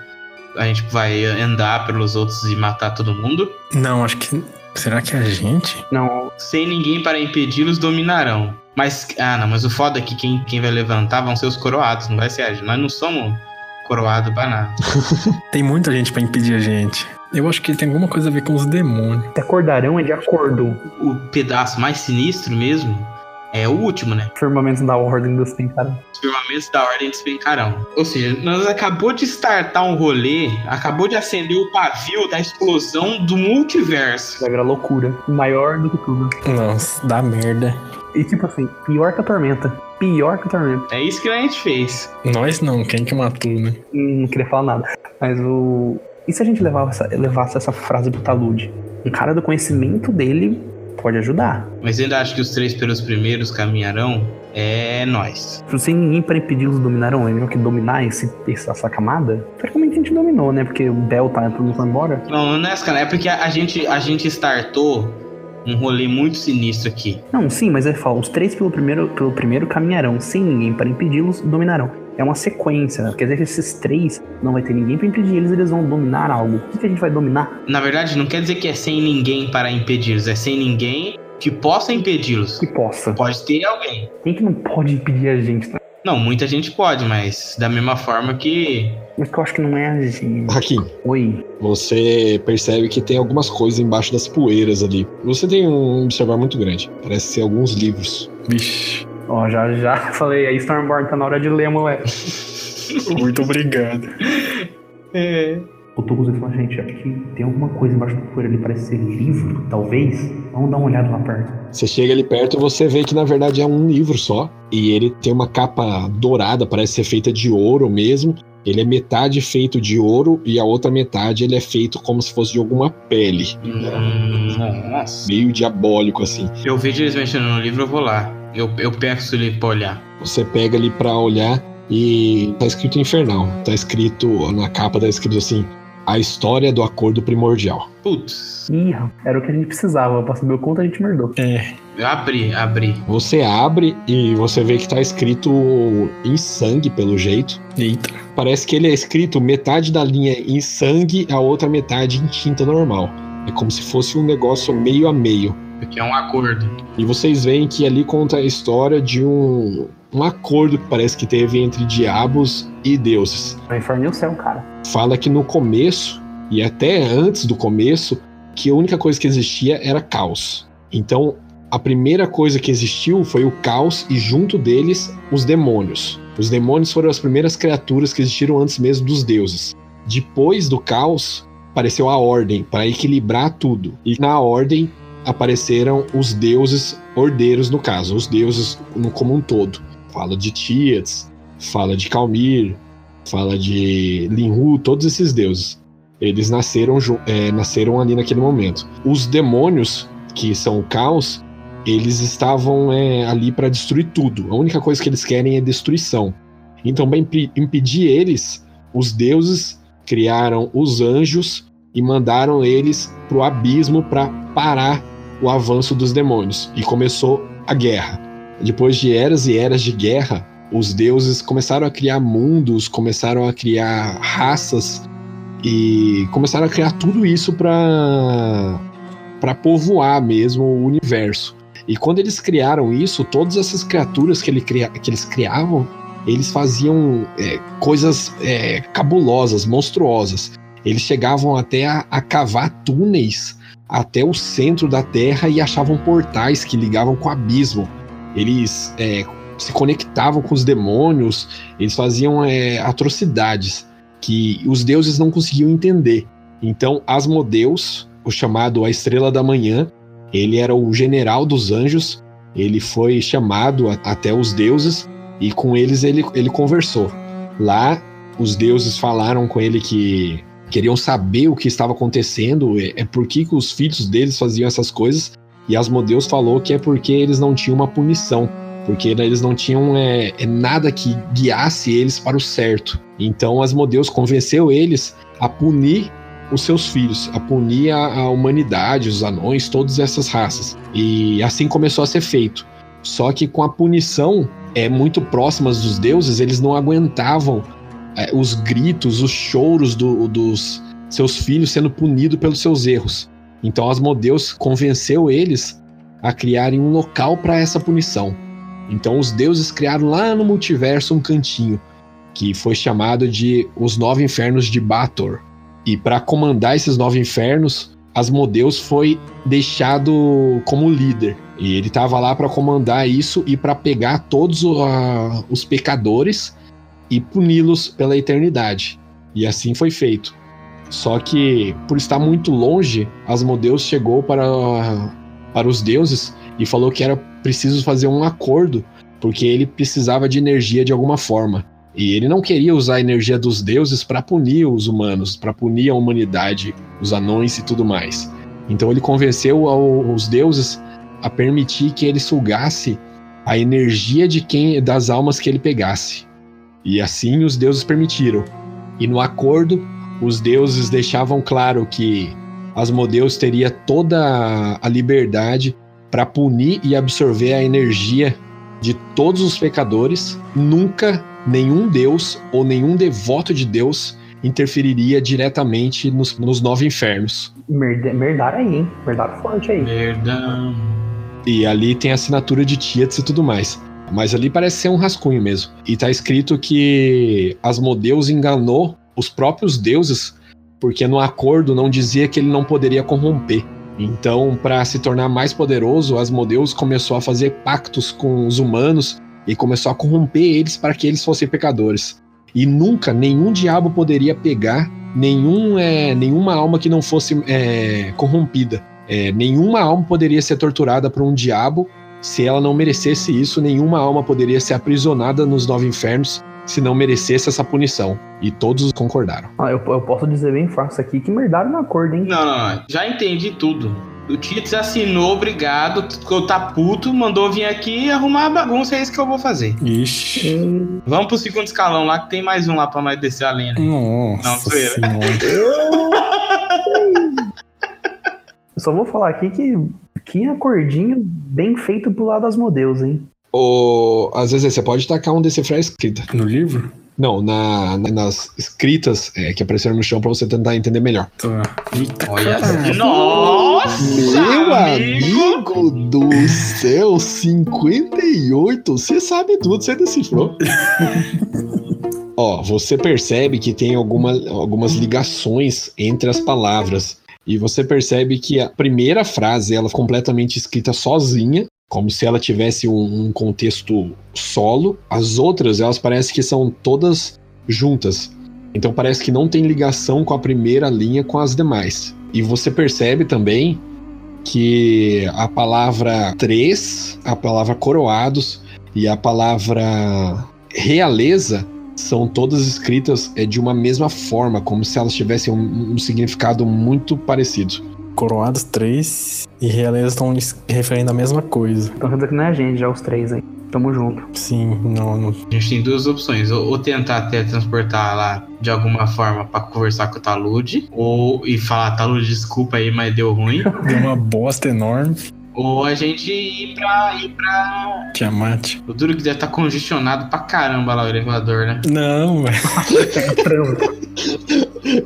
Speaker 4: A gente vai andar pelos outros e matar todo mundo?
Speaker 5: Não, acho que. Será que é a gente?
Speaker 3: Não,
Speaker 4: Sem ninguém para impedi-los, dominarão. Mas, ah, não, mas o foda é que quem, quem vai levantar vão ser os coroados, não vai ser a gente. Nós não somos coroado pra nada.
Speaker 5: Tem muita gente pra impedir a gente. Eu acho que tem alguma coisa a ver com os demônios.
Speaker 3: acordarão é de acordo.
Speaker 4: O pedaço mais sinistro mesmo é o último, né?
Speaker 3: Firmamentos da ordem dos pensaram.
Speaker 4: Os firmamentos da ordem despencarão. Ou seja, nós acabou de startar um rolê, acabou de acender o pavio da explosão do multiverso.
Speaker 3: Vai virar loucura. Maior do que tudo.
Speaker 5: Nossa, dá merda.
Speaker 3: E tipo assim, pior que a tormenta. Pior que a tormenta.
Speaker 4: É isso que a gente fez.
Speaker 5: Nós não, quem que matou, né?
Speaker 3: Hum, Não queria falar nada. Mas o. E se a gente levava essa- levasse essa frase pro Talude? Um cara do conhecimento dele pode ajudar.
Speaker 4: Mas ainda acho que os três pelos primeiros caminharão é nós.
Speaker 3: Sem ninguém para impedi-los dominarão, eles que dominar esse, essa, camada. Praticamente a gente dominou, né? Porque o Bel tá mundo foi embora.
Speaker 4: Não, não é essa, cara. É porque a, gente, a gente startou um rolê muito sinistro aqui.
Speaker 3: Não, sim, mas ele fala, os três pelo primeiro, pelo primeiro caminharão, sem ninguém para impedi-los, dominarão. É uma sequência, quer dizer que esses três não vai ter ninguém para impedir eles, eles vão dominar algo. O que, que a gente vai dominar?
Speaker 4: Na verdade, não quer dizer que é sem ninguém para impedi-los, é sem ninguém que possa impedi-los.
Speaker 3: Que possa.
Speaker 4: Pode ter alguém.
Speaker 3: Quem que não pode impedir a gente? né?
Speaker 4: Não, muita gente pode, mas da mesma forma que.
Speaker 3: Mas que eu acho que não é a gente.
Speaker 2: Hakim,
Speaker 3: Oi.
Speaker 2: você percebe que tem algumas coisas embaixo das poeiras ali. Você tem um observar muito grande. Parece ser alguns livros.
Speaker 5: Vixe.
Speaker 3: Ó, já, já falei, aí Stormborn tá na hora de ler, moleque.
Speaker 5: Muito obrigado.
Speaker 4: É.
Speaker 3: O Tugus ele falou, gente, aqui tem alguma coisa embaixo da poeira ali, parece ser livro, talvez. Vamos dar uma olhada lá perto.
Speaker 2: Você chega ali perto e você vê que na verdade é um livro só. E ele tem uma capa dourada, parece ser feita de ouro mesmo. Ele é metade feito de ouro e a outra metade ele é feito como se fosse de alguma pele.
Speaker 4: Hum, nossa.
Speaker 2: Meio diabólico assim.
Speaker 4: Eu vejo eles mexendo no livro, eu vou lá. Eu, eu peço ele pra olhar.
Speaker 2: Você pega ali pra olhar e tá escrito infernal. Tá escrito na capa tá escrito assim: a história do acordo primordial.
Speaker 4: Putz.
Speaker 3: Ih, rapaz, era o que a gente precisava. Pra saber o quanto a gente merdou.
Speaker 5: É,
Speaker 4: Eu abri, abri.
Speaker 2: Você abre e você vê que tá escrito em sangue pelo jeito.
Speaker 5: eita.
Speaker 2: Parece que ele é escrito metade da linha em sangue, a outra metade em tinta normal. É como se fosse um negócio meio a meio.
Speaker 4: Porque é um acordo.
Speaker 2: E vocês veem que ali conta a história de um, um acordo que parece que teve entre diabos e deuses.
Speaker 3: O inferno e o céu, cara.
Speaker 2: Fala que no começo, e até antes do começo, que a única coisa que existia era caos. Então, a primeira coisa que existiu foi o caos e junto deles os demônios. Os demônios foram as primeiras criaturas que existiram antes mesmo dos deuses. Depois do caos, apareceu a ordem para equilibrar tudo. E na ordem apareceram os deuses ordeiros, no caso, os deuses no como um todo. Fala de Tiates, fala de Calmir, fala de Linhu, todos esses deuses. Eles nasceram, é, nasceram ali naquele momento. Os demônios, que são o caos, eles estavam é, ali para destruir tudo. A única coisa que eles querem é destruição. Então, para impedir eles, os deuses criaram os anjos e mandaram eles para o abismo para parar o avanço dos demônios. E começou a guerra. Depois de eras e eras de guerra, os deuses começaram a criar mundos, começaram a criar raças e começaram a criar tudo isso para para povoar mesmo o universo. E quando eles criaram isso, todas essas criaturas que, ele cria, que eles criavam, eles faziam é, coisas é, cabulosas, monstruosas. Eles chegavam até a, a cavar túneis até o centro da Terra e achavam portais que ligavam com o abismo. Eles é, se conectavam com os demônios, eles faziam é, atrocidades que os deuses não conseguiam entender. Então, Asmodeus, o chamado a Estrela da Manhã, ele era o general dos anjos, ele foi chamado a- até os deuses e com eles ele, ele conversou. Lá, os deuses falaram com ele que queriam saber o que estava acontecendo, é, é por que, os filhos deles faziam essas coisas, e Asmodeus falou que é porque eles não tinham uma punição, porque eles não tinham é, é nada que guiasse eles para o certo. Então Asmodeus convenceu eles a punir os seus filhos, a punir a, a humanidade, os anões, todas essas raças. E assim começou a ser feito. Só que com a punição é muito próximas dos deuses, eles não aguentavam os gritos, os choros do, dos seus filhos sendo punidos pelos seus erros. Então Asmodeus convenceu eles a criarem um local para essa punição. Então os deuses criaram lá no multiverso um cantinho que foi chamado de os nove infernos de Bator. E para comandar esses nove infernos, Asmodeus foi deixado como líder. E ele estava lá para comandar isso e para pegar todos uh, os pecadores e puni-los pela eternidade. E assim foi feito. Só que, por estar muito longe, Asmodeus chegou para, para os deuses e falou que era preciso fazer um acordo, porque ele precisava de energia de alguma forma. E ele não queria usar a energia dos deuses para punir os humanos, para punir a humanidade, os anões e tudo mais. Então ele convenceu os deuses a permitir que ele sugasse a energia de quem das almas que ele pegasse. E assim os deuses permitiram. E no acordo, os deuses deixavam claro que Asmodeus teria toda a liberdade para punir e absorver a energia de todos os pecadores, nunca nenhum deus ou nenhum devoto de Deus interferiria diretamente nos, nos nove infernos.
Speaker 3: Merdaram aí, hein? Merdaram forte aí.
Speaker 4: Merdão.
Speaker 2: E ali tem a assinatura de Tietz e tudo mais. Mas ali parece ser um rascunho mesmo. E tá escrito que Asmodeus enganou os próprios deuses, porque no acordo não dizia que ele não poderia corromper. Então, para se tornar mais poderoso, Asmodeus começou a fazer pactos com os humanos e começou a corromper eles para que eles fossem pecadores. E nunca nenhum diabo poderia pegar nenhum, é, nenhuma alma que não fosse é, corrompida. É, nenhuma alma poderia ser torturada por um diabo se ela não merecesse isso. Nenhuma alma poderia ser aprisionada nos nove infernos se não merecesse essa punição. E todos concordaram.
Speaker 3: Ah, eu, eu posso dizer bem fácil aqui que merdaram na acordo, hein?
Speaker 4: Não, não, não. Já entendi tudo. O Tits assinou, obrigado, ficou tá puto, mandou vir aqui arrumar a bagunça, é isso que eu vou fazer.
Speaker 5: Ixi.
Speaker 4: Vamos pro segundo escalão lá, que tem mais um lá pra nós descer a lenha.
Speaker 5: Nossa
Speaker 4: Não, zoeira.
Speaker 3: Eu só vou falar aqui que que acordinho bem feito pro lado das modelos, hein?
Speaker 2: Ou, às vezes você pode tacar um decifrar escrita.
Speaker 5: No livro?
Speaker 2: Não, na, na- nas escritas é, que apareceram no chão pra você tentar entender melhor.
Speaker 5: Tá. Eita.
Speaker 4: Olha. Nossa!
Speaker 2: Meu amigo do céu, 58, você sabe tudo, você decifrou. Ó, você percebe que tem alguma, algumas ligações entre as palavras. E você percebe que a primeira frase ela é completamente escrita sozinha, como se ela tivesse um, um contexto solo. As outras, elas parecem que são todas juntas. Então parece que não tem ligação com a primeira linha com as demais. E você percebe também que a palavra três, a palavra coroados e a palavra realeza são todas escritas é, de uma mesma forma, como se elas tivessem um, um significado muito parecido.
Speaker 5: Coroados três e realeza estão es- referindo a mesma coisa.
Speaker 3: Então quer dizer que não é a gente, já os três aí. Tamo junto.
Speaker 5: Sim, não, não.
Speaker 4: A gente tem duas opções, ou, tentar teletransportar lá de alguma forma pra conversar com o Talude, ou e falar, Talude, desculpa aí, mas deu ruim.
Speaker 5: Deu uma bosta enorme.
Speaker 4: Ou a gente ir pra. ir pra.
Speaker 5: Tiamat.
Speaker 4: O duro que deve estar congestionado pra caramba lá o elevador, né?
Speaker 5: Não, velho.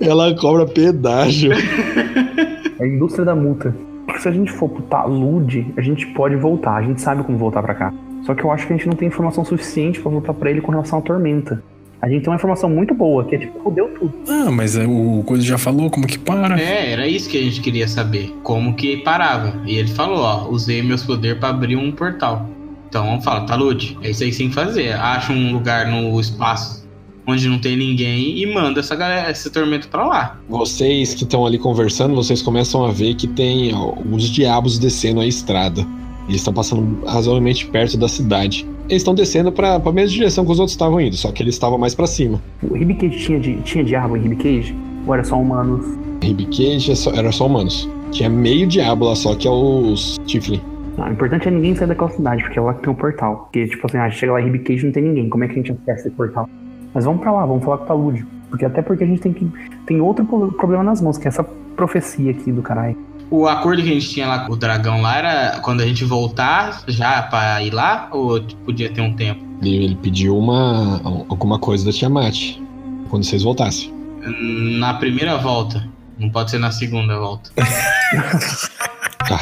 Speaker 2: Ela cobra pedágio.
Speaker 3: É a indústria da multa. Porque se a gente for pro talude, a gente pode voltar. A gente sabe como voltar pra cá. Só que eu acho que a gente não tem informação suficiente pra voltar pra ele com relação à tormenta. A gente tem uma informação muito boa, que é tipo, fudeu tudo.
Speaker 5: Ah, mas é, o Coisa já falou como que para.
Speaker 4: É, era isso que a gente queria saber. Como que parava. E ele falou, ó, usei meus poderes pra abrir um portal. Então vamos falar, Talude, é isso aí que você tem que fazer. Acha um lugar no espaço onde não tem ninguém e manda essa galera, esse tormento pra lá.
Speaker 2: Vocês que estão ali conversando, vocês começam a ver que tem alguns diabos descendo a estrada. Eles estão passando razoavelmente perto da cidade. Eles estão descendo pra, pra mesma direção que os outros estavam indo, só que eles estavam mais pra cima.
Speaker 3: O Ribcage tinha, de, tinha diabo em Ribcage? Ou era só humanos?
Speaker 2: Ribcage é era só humanos. Tinha meio diabo lá só, que é os Tiflin.
Speaker 3: Ah, o importante é ninguém sair daquela cidade, porque é lá que tem um portal. Porque, tipo assim, ah, chega lá em Ribcage e não tem ninguém. Como é que a gente acessa esse portal? Mas vamos pra lá, vamos falar com o Talude. Porque até porque a gente tem que. Tem outro pro- problema nas mãos, que é essa profecia aqui do caralho.
Speaker 4: O acordo que a gente tinha lá com o dragão lá era quando a gente voltar já pra ir lá ou podia ter um tempo?
Speaker 2: Ele, ele pediu uma alguma coisa da Tiamat. quando vocês voltassem.
Speaker 4: Na primeira volta. Não pode ser na segunda volta.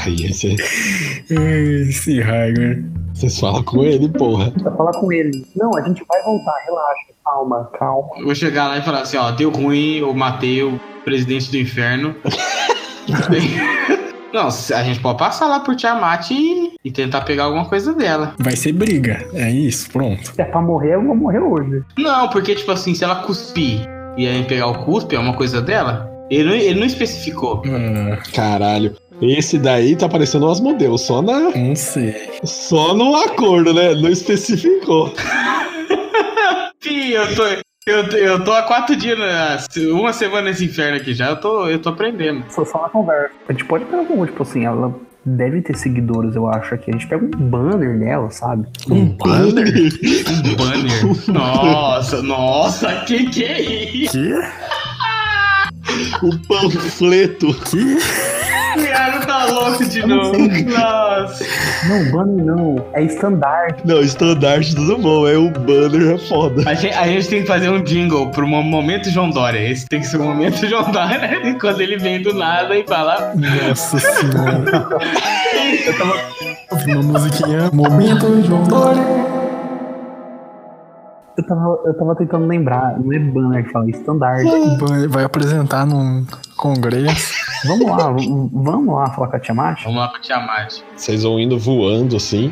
Speaker 2: Aí esse,
Speaker 5: Esse Raigar.
Speaker 2: vocês falam com ele, porra.
Speaker 3: Pra falar com ele. Não, a gente vai voltar, relaxa. Calma, calma.
Speaker 4: Eu vou chegar lá e falar assim, ó, deu ruim, eu matei o presidente do inferno. Não, a gente pode passar lá por Tiamat e, e tentar pegar alguma coisa dela.
Speaker 5: Vai ser briga. É isso, pronto.
Speaker 3: Se é pra morrer, eu vou morrer hoje.
Speaker 4: Não, porque, tipo assim, se ela cuspir e aí pegar o cuspe, é uma coisa dela. Ele não, ele não especificou.
Speaker 5: Ah,
Speaker 2: Caralho. Esse daí tá parecendo umas modelos, só na.
Speaker 5: não sei.
Speaker 2: Só no acordo, né? Não especificou.
Speaker 4: Sim, eu tô. Eu, tô- eu tô há quatro dias, né, uma semana nesse inferno aqui já, eu tô, eu tô aprendendo.
Speaker 3: Só, só na conversa. A gente pode pegar algum, tipo assim, ela deve ter seguidores, eu acho, aqui. A gente pega um banner dela, sabe?
Speaker 5: Um banner?
Speaker 4: Um banner. Nossa, nossa, que que é isso?
Speaker 5: Que?
Speaker 2: O panfleto.
Speaker 5: Que?
Speaker 4: O cara tá louco de novo. Nossa.
Speaker 3: Não, banner não. É estandarte.
Speaker 2: Não, estandarte tudo bom. É o banner é foda.
Speaker 4: A gente, a gente tem que fazer um jingle pro mo- momento João Dória. Esse tem que ser o momento João Dória. Quando ele vem do nada e fala.
Speaker 5: Nossa senhora. Eu tava ouvindo uma musiquinha. Momento João Dória.
Speaker 3: Eu tava, eu tava tentando lembrar. Não é banner que fala, é
Speaker 5: Vai apresentar num congresso.
Speaker 3: Vamos lá, vamos lá falar com a Tiamat?
Speaker 4: Vamos lá pro Tiamat.
Speaker 2: Vocês vão indo voando assim.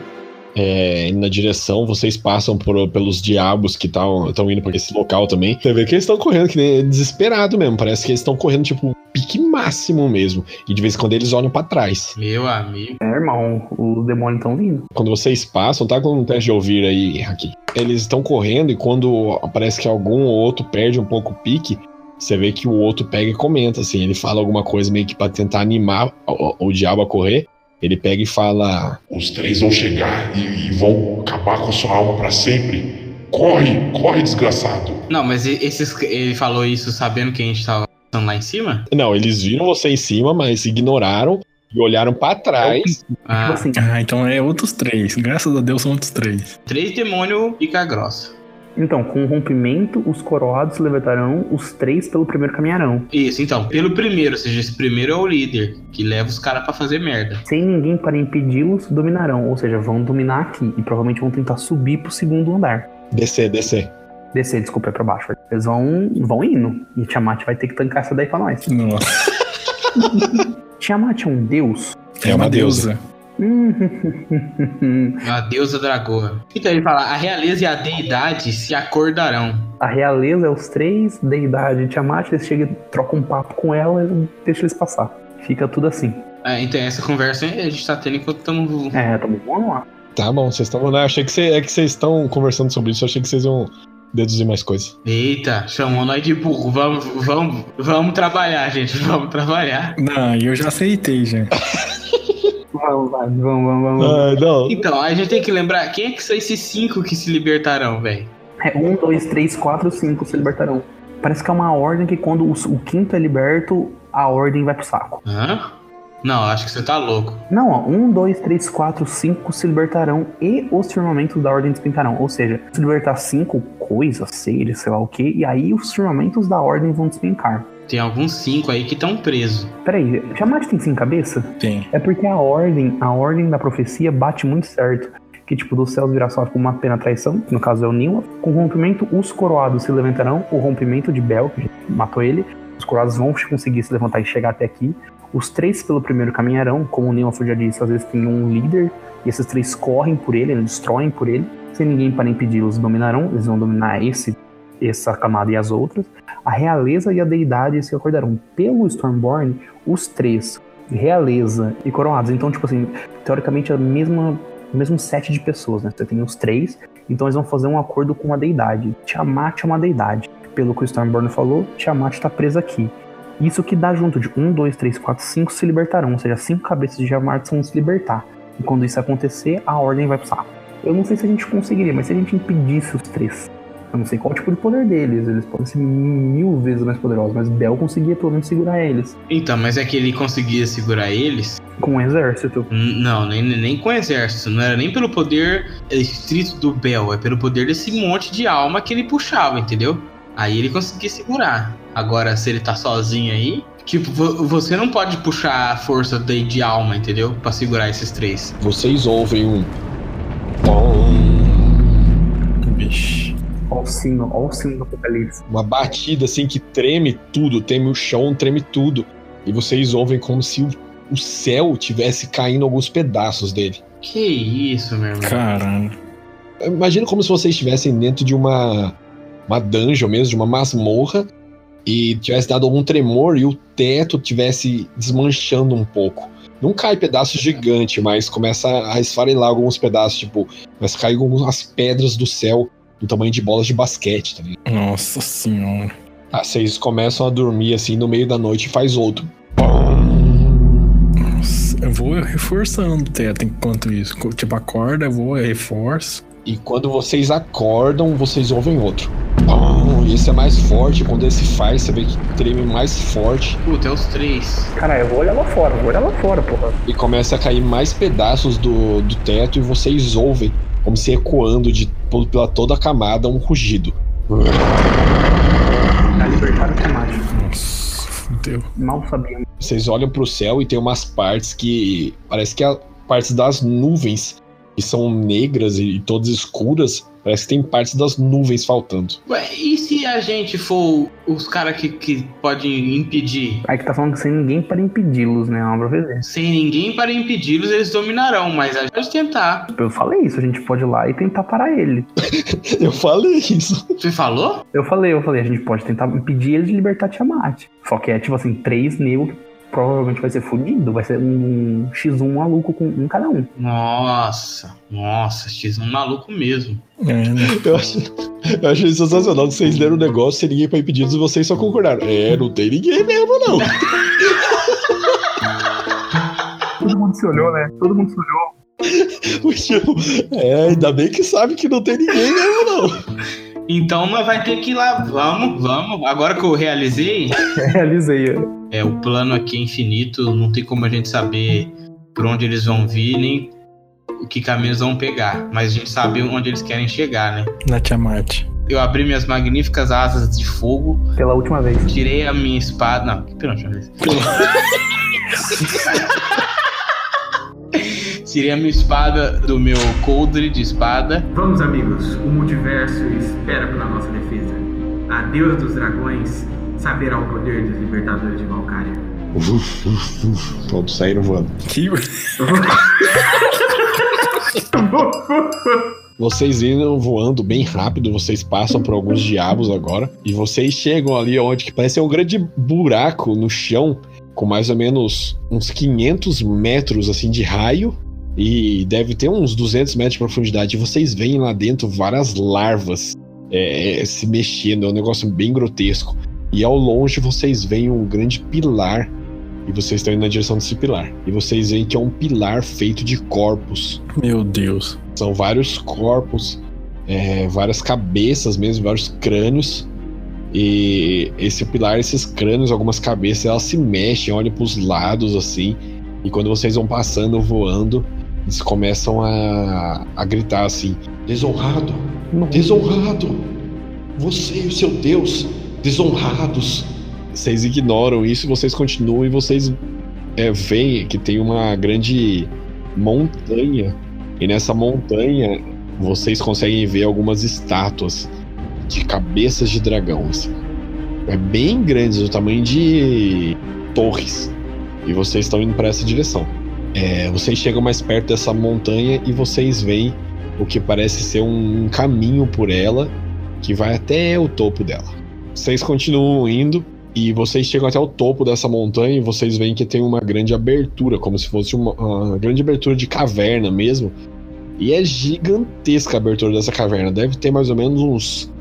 Speaker 2: É, indo na direção, vocês passam por- pelos diabos que estão indo por esse local também. Você vê que eles estão correndo, que nem desesperado mesmo. Parece que eles estão correndo, tipo, pique máximo mesmo. E de vez em quando eles olham pra trás.
Speaker 4: Meu amigo.
Speaker 3: É, irmão, os demônios estão vindo.
Speaker 2: Quando vocês passam, tá com um teste de ouvir aí, aqui. Eles estão correndo e quando parece que algum ou outro perde um pouco o pique, você vê que o outro pega e comenta, assim. Ele fala alguma coisa meio que pra tentar animar o, o diabo a correr. Ele pega e fala:
Speaker 7: Os três vão chegar e, e vão acabar com sua alma pra sempre. Corre, corre, desgraçado.
Speaker 4: Não, mas e- esses, ele falou isso sabendo que a gente tava passando lá em cima?
Speaker 2: Não, eles viram você em cima, mas ignoraram e olharam pra trás.
Speaker 4: Ah,
Speaker 5: Ah, então é outros três. Graças a Deus são outros três.
Speaker 4: três demônios pica grossa.
Speaker 3: Então, com o rompimento, os coroados se levantarão, os três pelo primeiro caminharão.
Speaker 4: Isso, então, pelo primeiro, ou seja, esse primeiro é o líder, que leva os caras pra fazer merda.
Speaker 3: Sem ninguém para impedi-los, dominarão. Ou seja, vão dominar aqui e provavelmente vão tentar subir pro segundo andar.
Speaker 2: Descer, descer.
Speaker 3: Descer, desculpa, é pra baixo. Eles vão, vão indo. E Tiamat vai ter que tancar essa daí pra nós.
Speaker 5: Nossa.
Speaker 3: Tiamat é um deus?
Speaker 2: É uma deusa.
Speaker 3: Hum,
Speaker 4: A deusa dragoa. Então ele fala, a realeza e a deidade se acordarão.
Speaker 3: A realeza é os três deidades de Tiamat, eles chegam, trocam um papo com ela e deixam eles passar. Fica tudo assim.
Speaker 4: Ah, então essa conversa a gente tá tendo enquanto estamos...
Speaker 3: É, tamo vamos lá.
Speaker 2: Tá bom, vocês estão. Não, achei que, cê, é que vocês estão conversando sobre isso, eu achei que vocês iam deduzir mais coisas.
Speaker 4: Eita, chamou nós de burro. Vamos, vamos, vamos trabalhar, gente. Vamos trabalhar.
Speaker 5: Não, eu já aceitei, já.
Speaker 3: Vamos, vamos, vamos, vamos.
Speaker 2: Ah, não.
Speaker 4: Então, a gente tem que lembrar quem é que são esses cinco que se libertarão, velho.
Speaker 3: É, um, dois, três, quatro, cinco se libertarão. Parece que é uma ordem que quando o, o quinto é liberto, a ordem vai pro saco.
Speaker 4: Hã? Não, acho que você tá louco.
Speaker 3: Não, ó, um, dois, três, quatro, cinco se libertarão e os firmamentos da ordem despencarão. Ou seja, se libertar cinco coisas, seres, sei lá o que, e aí os firmamentos da ordem vão despencar.
Speaker 4: Tem alguns cinco aí que estão presos.
Speaker 3: Peraí, Tiamat tem cinco cabeça?
Speaker 5: Tem.
Speaker 3: É porque a ordem, a ordem da profecia bate muito certo. Que tipo, dos céus virá só com uma pena traição, que no caso é o Nila. Com o rompimento, os coroados se levantarão. O rompimento de Bel, que matou ele. Os coroados vão conseguir se levantar e chegar até aqui. Os três pelo primeiro caminharão, como o Nila já disse, às vezes tem um líder, e esses três correm por ele, eles destroem por ele. Sem ninguém para impedi-los, dominarão. Eles vão dominar esse, essa camada e as outras. A realeza e a deidade se acordarão. Pelo Stormborn, os três, realeza e coroados. Então, tipo assim, teoricamente é a mesma, o mesmo set de pessoas, né? Você tem os três, então eles vão fazer um acordo com a deidade. Tiamat é uma deidade. Pelo que o Stormborn falou, Tiamat tá presa aqui. Isso que dá junto de um, dois, três, quatro, cinco se libertarão. Ou seja, cinco cabeças de Tiamat vão se libertar. E quando isso acontecer, a ordem vai pro saco. Eu não sei se a gente conseguiria, mas se a gente impedisse os três. Eu não sei qual o tipo de poder deles. Eles podem ser mil vezes mais poderosos, mas Bel conseguia pelo menos segurar eles.
Speaker 4: Então, mas é que ele conseguia segurar eles?
Speaker 3: Com um exército.
Speaker 4: N- Não, nem, nem com exército. Não era nem pelo poder estrito do Bel, é pelo poder desse monte de alma que ele puxava, entendeu? Aí ele conseguia segurar. Agora, se ele tá sozinho aí, tipo, vo- você não pode puxar a força de, de alma, entendeu? Pra segurar esses três.
Speaker 2: Vocês ouvem um. Tom,
Speaker 5: Vixe.
Speaker 3: Ó o sino, ó o sino do apocalipse.
Speaker 2: uma batida assim que treme tudo, treme o chão, treme tudo. E vocês ouvem como se o, o céu tivesse caindo alguns pedaços dele.
Speaker 4: Que isso, meu irmão.
Speaker 5: Caralho.
Speaker 2: Imagina como se vocês estivessem dentro de uma, uma dungeon mesmo, de uma masmorra, e tivesse dado algum tremor e o teto tivesse desmanchando um pouco. Não cai pedaço gigante, mas começa a esfarelar alguns pedaços, tipo, a cair algumas pedras do céu do tamanho de bolas de basquete, tá ligado?
Speaker 5: Nossa senhora.
Speaker 2: Ah, vocês começam a dormir assim no meio da noite e faz outro.
Speaker 5: Nossa, eu vou reforçando o teto enquanto isso. Tipo, acorda, eu vou, eu reforço.
Speaker 2: E quando vocês acordam, vocês ouvem outro. Pum, E esse é mais forte. Quando esse faz, você vê que treme mais forte.
Speaker 4: Puta, é os três.
Speaker 3: Cara, eu vou olhar lá fora, eu vou olhar lá fora, porra.
Speaker 2: E começa a cair mais pedaços do, do teto. E vocês ouvem, como se ecoando de, pela toda a camada, um rugido.
Speaker 3: Tá libertado.
Speaker 5: Nossa.
Speaker 3: Mal sabia.
Speaker 2: Vocês olham pro céu e tem umas partes que. Parece que é partes das nuvens, que são negras e todas escuras. Parece que tem partes das nuvens faltando.
Speaker 4: Ué, e se a gente for os caras que, que podem impedir?
Speaker 3: Aí que tá falando que sem ninguém para impedi-los, né? Uma.
Speaker 4: Sem ninguém para impedi-los, eles dominarão, mas a gente pode tentar.
Speaker 3: Eu falei isso, a gente pode ir lá e tentar parar ele.
Speaker 2: Eu falei isso.
Speaker 4: Você falou?
Speaker 3: Eu falei, eu falei, a gente pode tentar impedir ele de libertar Tiamat. Só que é tipo assim, três negros provavelmente vai ser fudido. Vai ser um X1 maluco com um cada um.
Speaker 4: Nossa, nossa, X um maluco mesmo.
Speaker 5: É, né?
Speaker 2: Eu achei, eu achei sensacional que vocês leram o negócio sem ninguém pra impedidos e vocês só concordaram. É, não tem ninguém mesmo, não.
Speaker 3: Todo mundo se olhou, né? Todo mundo se olhou.
Speaker 2: O Tio, É, ainda bem que sabe que não tem ninguém mesmo, não.
Speaker 4: Então nós vai ter que ir lá. Vamos, vamos. Agora que eu realizei,
Speaker 3: Realizei.
Speaker 4: é o plano aqui é infinito, não tem como a gente saber por onde eles vão vir, nem o que caminhos vão pegar. Mas a gente sabe onde eles querem chegar, né?
Speaker 5: Na Tiamat.
Speaker 4: Eu abri minhas magníficas asas de fogo,
Speaker 3: Pela última vez.
Speaker 4: tirei a minha espada. Não, que pela última vez. Tirei a minha espada do meu coldre de espada.
Speaker 8: Vamos, amigos, o multiverso espera pela nossa defesa. A deusa dos dragões saberá o poder dos libertadores de Valkyria.
Speaker 2: Uf, uf, uf. Todos saíram voando.
Speaker 5: Que...
Speaker 2: Vocês indo voando bem rápido, vocês passam por alguns diabos agora. E vocês chegam ali onde que parece um grande buraco no chão, com mais ou menos uns 500 metros assim de raio. E deve ter uns 200 metros de profundidade. E vocês veem lá dentro várias larvas é, é, se mexendo. É um negócio bem grotesco. E ao longe vocês veem um grande pilar. E vocês estão indo na direção desse pilar. E vocês veem que é um pilar feito de corpos.
Speaker 5: Meu Deus.
Speaker 2: São vários corpos, é, várias cabeças mesmo, vários crânios. E esse pilar, esses crânios, algumas cabeças, elas se mexem, olham para os lados assim. E quando vocês vão passando, voando, eles começam a, a gritar assim: Desonrado, desonrado! Você e o seu Deus, desonrados! Vocês ignoram isso, vocês continuam e vocês é, veem que tem uma grande montanha e nessa montanha vocês conseguem ver algumas estátuas de cabeças de dragão. assim. É bem grandes, do tamanho de torres. E vocês estão indo para essa direção. É, vocês chegam mais perto dessa montanha e vocês veem o que parece ser um caminho por ela que vai até o topo dela. Vocês continuam indo e vocês chegam até o topo dessa montanha e vocês veem que tem uma grande abertura, como se fosse uma, uma grande abertura de caverna mesmo. E é gigantesca a abertura dessa caverna. Deve ter mais ou menos uns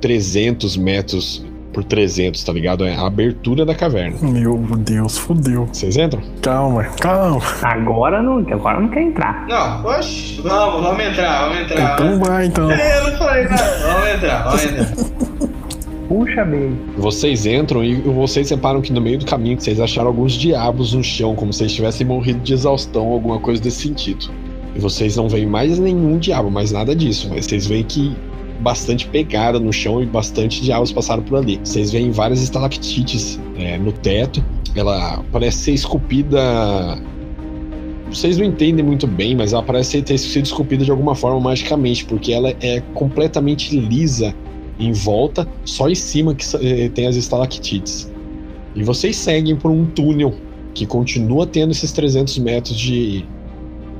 Speaker 2: 300 metros por 300, tá ligado? É a abertura da caverna.
Speaker 5: Meu Deus, fudeu.
Speaker 2: Vocês entram?
Speaker 5: Calma, calma.
Speaker 3: Agora não, agora não quer entrar.
Speaker 4: Não, oxe, vamos, vamos entrar, vamos entrar.
Speaker 5: Então vai, então.
Speaker 4: É, eu não falei nada. Vamos entrar, vamos entrar.
Speaker 3: Puxa bem.
Speaker 2: Vocês entram e vocês reparam que no meio do caminho que vocês acharam alguns diabos no chão, como se eles tivessem morrido de exaustão, alguma coisa desse sentido. E vocês não veem mais nenhum diabo, mais nada disso. Mas vocês veem que bastante pegada no chão e bastante diabos passaram por ali. Vocês veem várias estalactites é, no teto. Ela parece ser esculpida. Vocês não entendem muito bem, mas ela parece ter sido esculpida de alguma forma magicamente, porque ela é completamente lisa em volta, só em cima que eh, tem as estalactites. E vocês seguem por um túnel que continua tendo esses 300 metros de,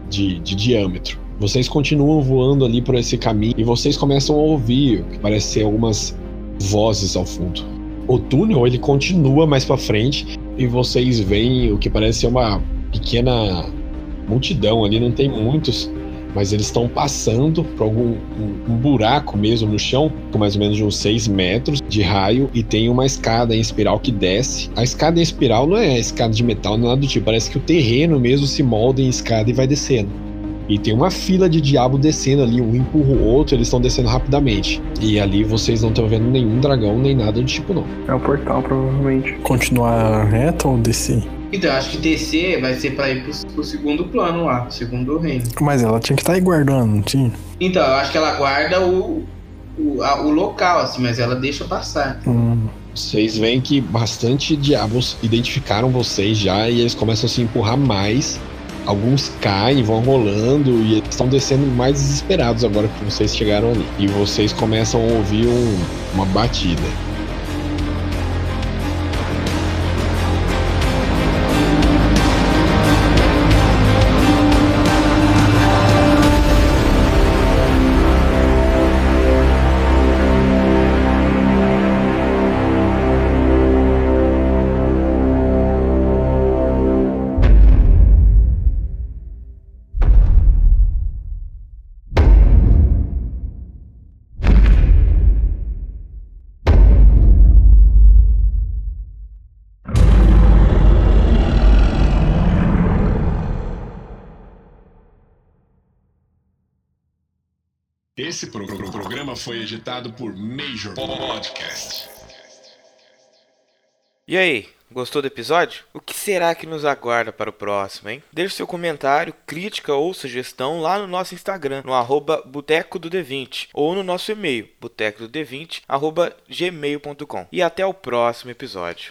Speaker 2: de, de diâmetro. Vocês continuam voando ali por esse caminho e vocês começam a ouvir o que parece ser algumas vozes ao fundo. O túnel ele continua mais para frente e vocês veem o que parece ser uma pequena multidão ali, não tem muitos, mas eles estão passando por algum um, um, buraco mesmo no chão, com mais ou menos uns 6 metros de raio, e tem uma escada em espiral que desce. A escada em espiral não é escada de metal, é nada do tipo, parece que o terreno mesmo se molda em escada e vai descendo. E tem uma fila de diabo descendo ali, um empurra o outro, eles estão descendo rapidamente. E ali vocês não estão vendo nenhum dragão, nem nada do tipo, não.
Speaker 3: É o portal, provavelmente.
Speaker 5: Continuar reto ou descer?
Speaker 4: Então, acho que descer vai ser pra ir pro, pro segundo plano lá, segundo reino.
Speaker 5: Mas ela tinha que estar tá aí guardando, não tinha?
Speaker 4: Então, eu acho que ela guarda o, o, a, o local, assim, mas ela deixa passar.
Speaker 5: Hum.
Speaker 2: Vocês veem que bastante diabos identificaram vocês já e eles começam a se empurrar mais. Alguns caem, vão rolando e estão descendo mais desesperados agora que vocês chegaram ali. E vocês começam a ouvir um, uma batida.
Speaker 7: Esse pro programa foi editado por Major Podcast.
Speaker 1: E aí, gostou do episódio? O que será que nos aguarda para o próximo, hein? Deixe seu comentário, crítica ou sugestão lá no nosso Instagram, no arroba Boteco do D20, ou no nosso e-mail, boteco do D20, arroba gmail.com. E até o próximo episódio.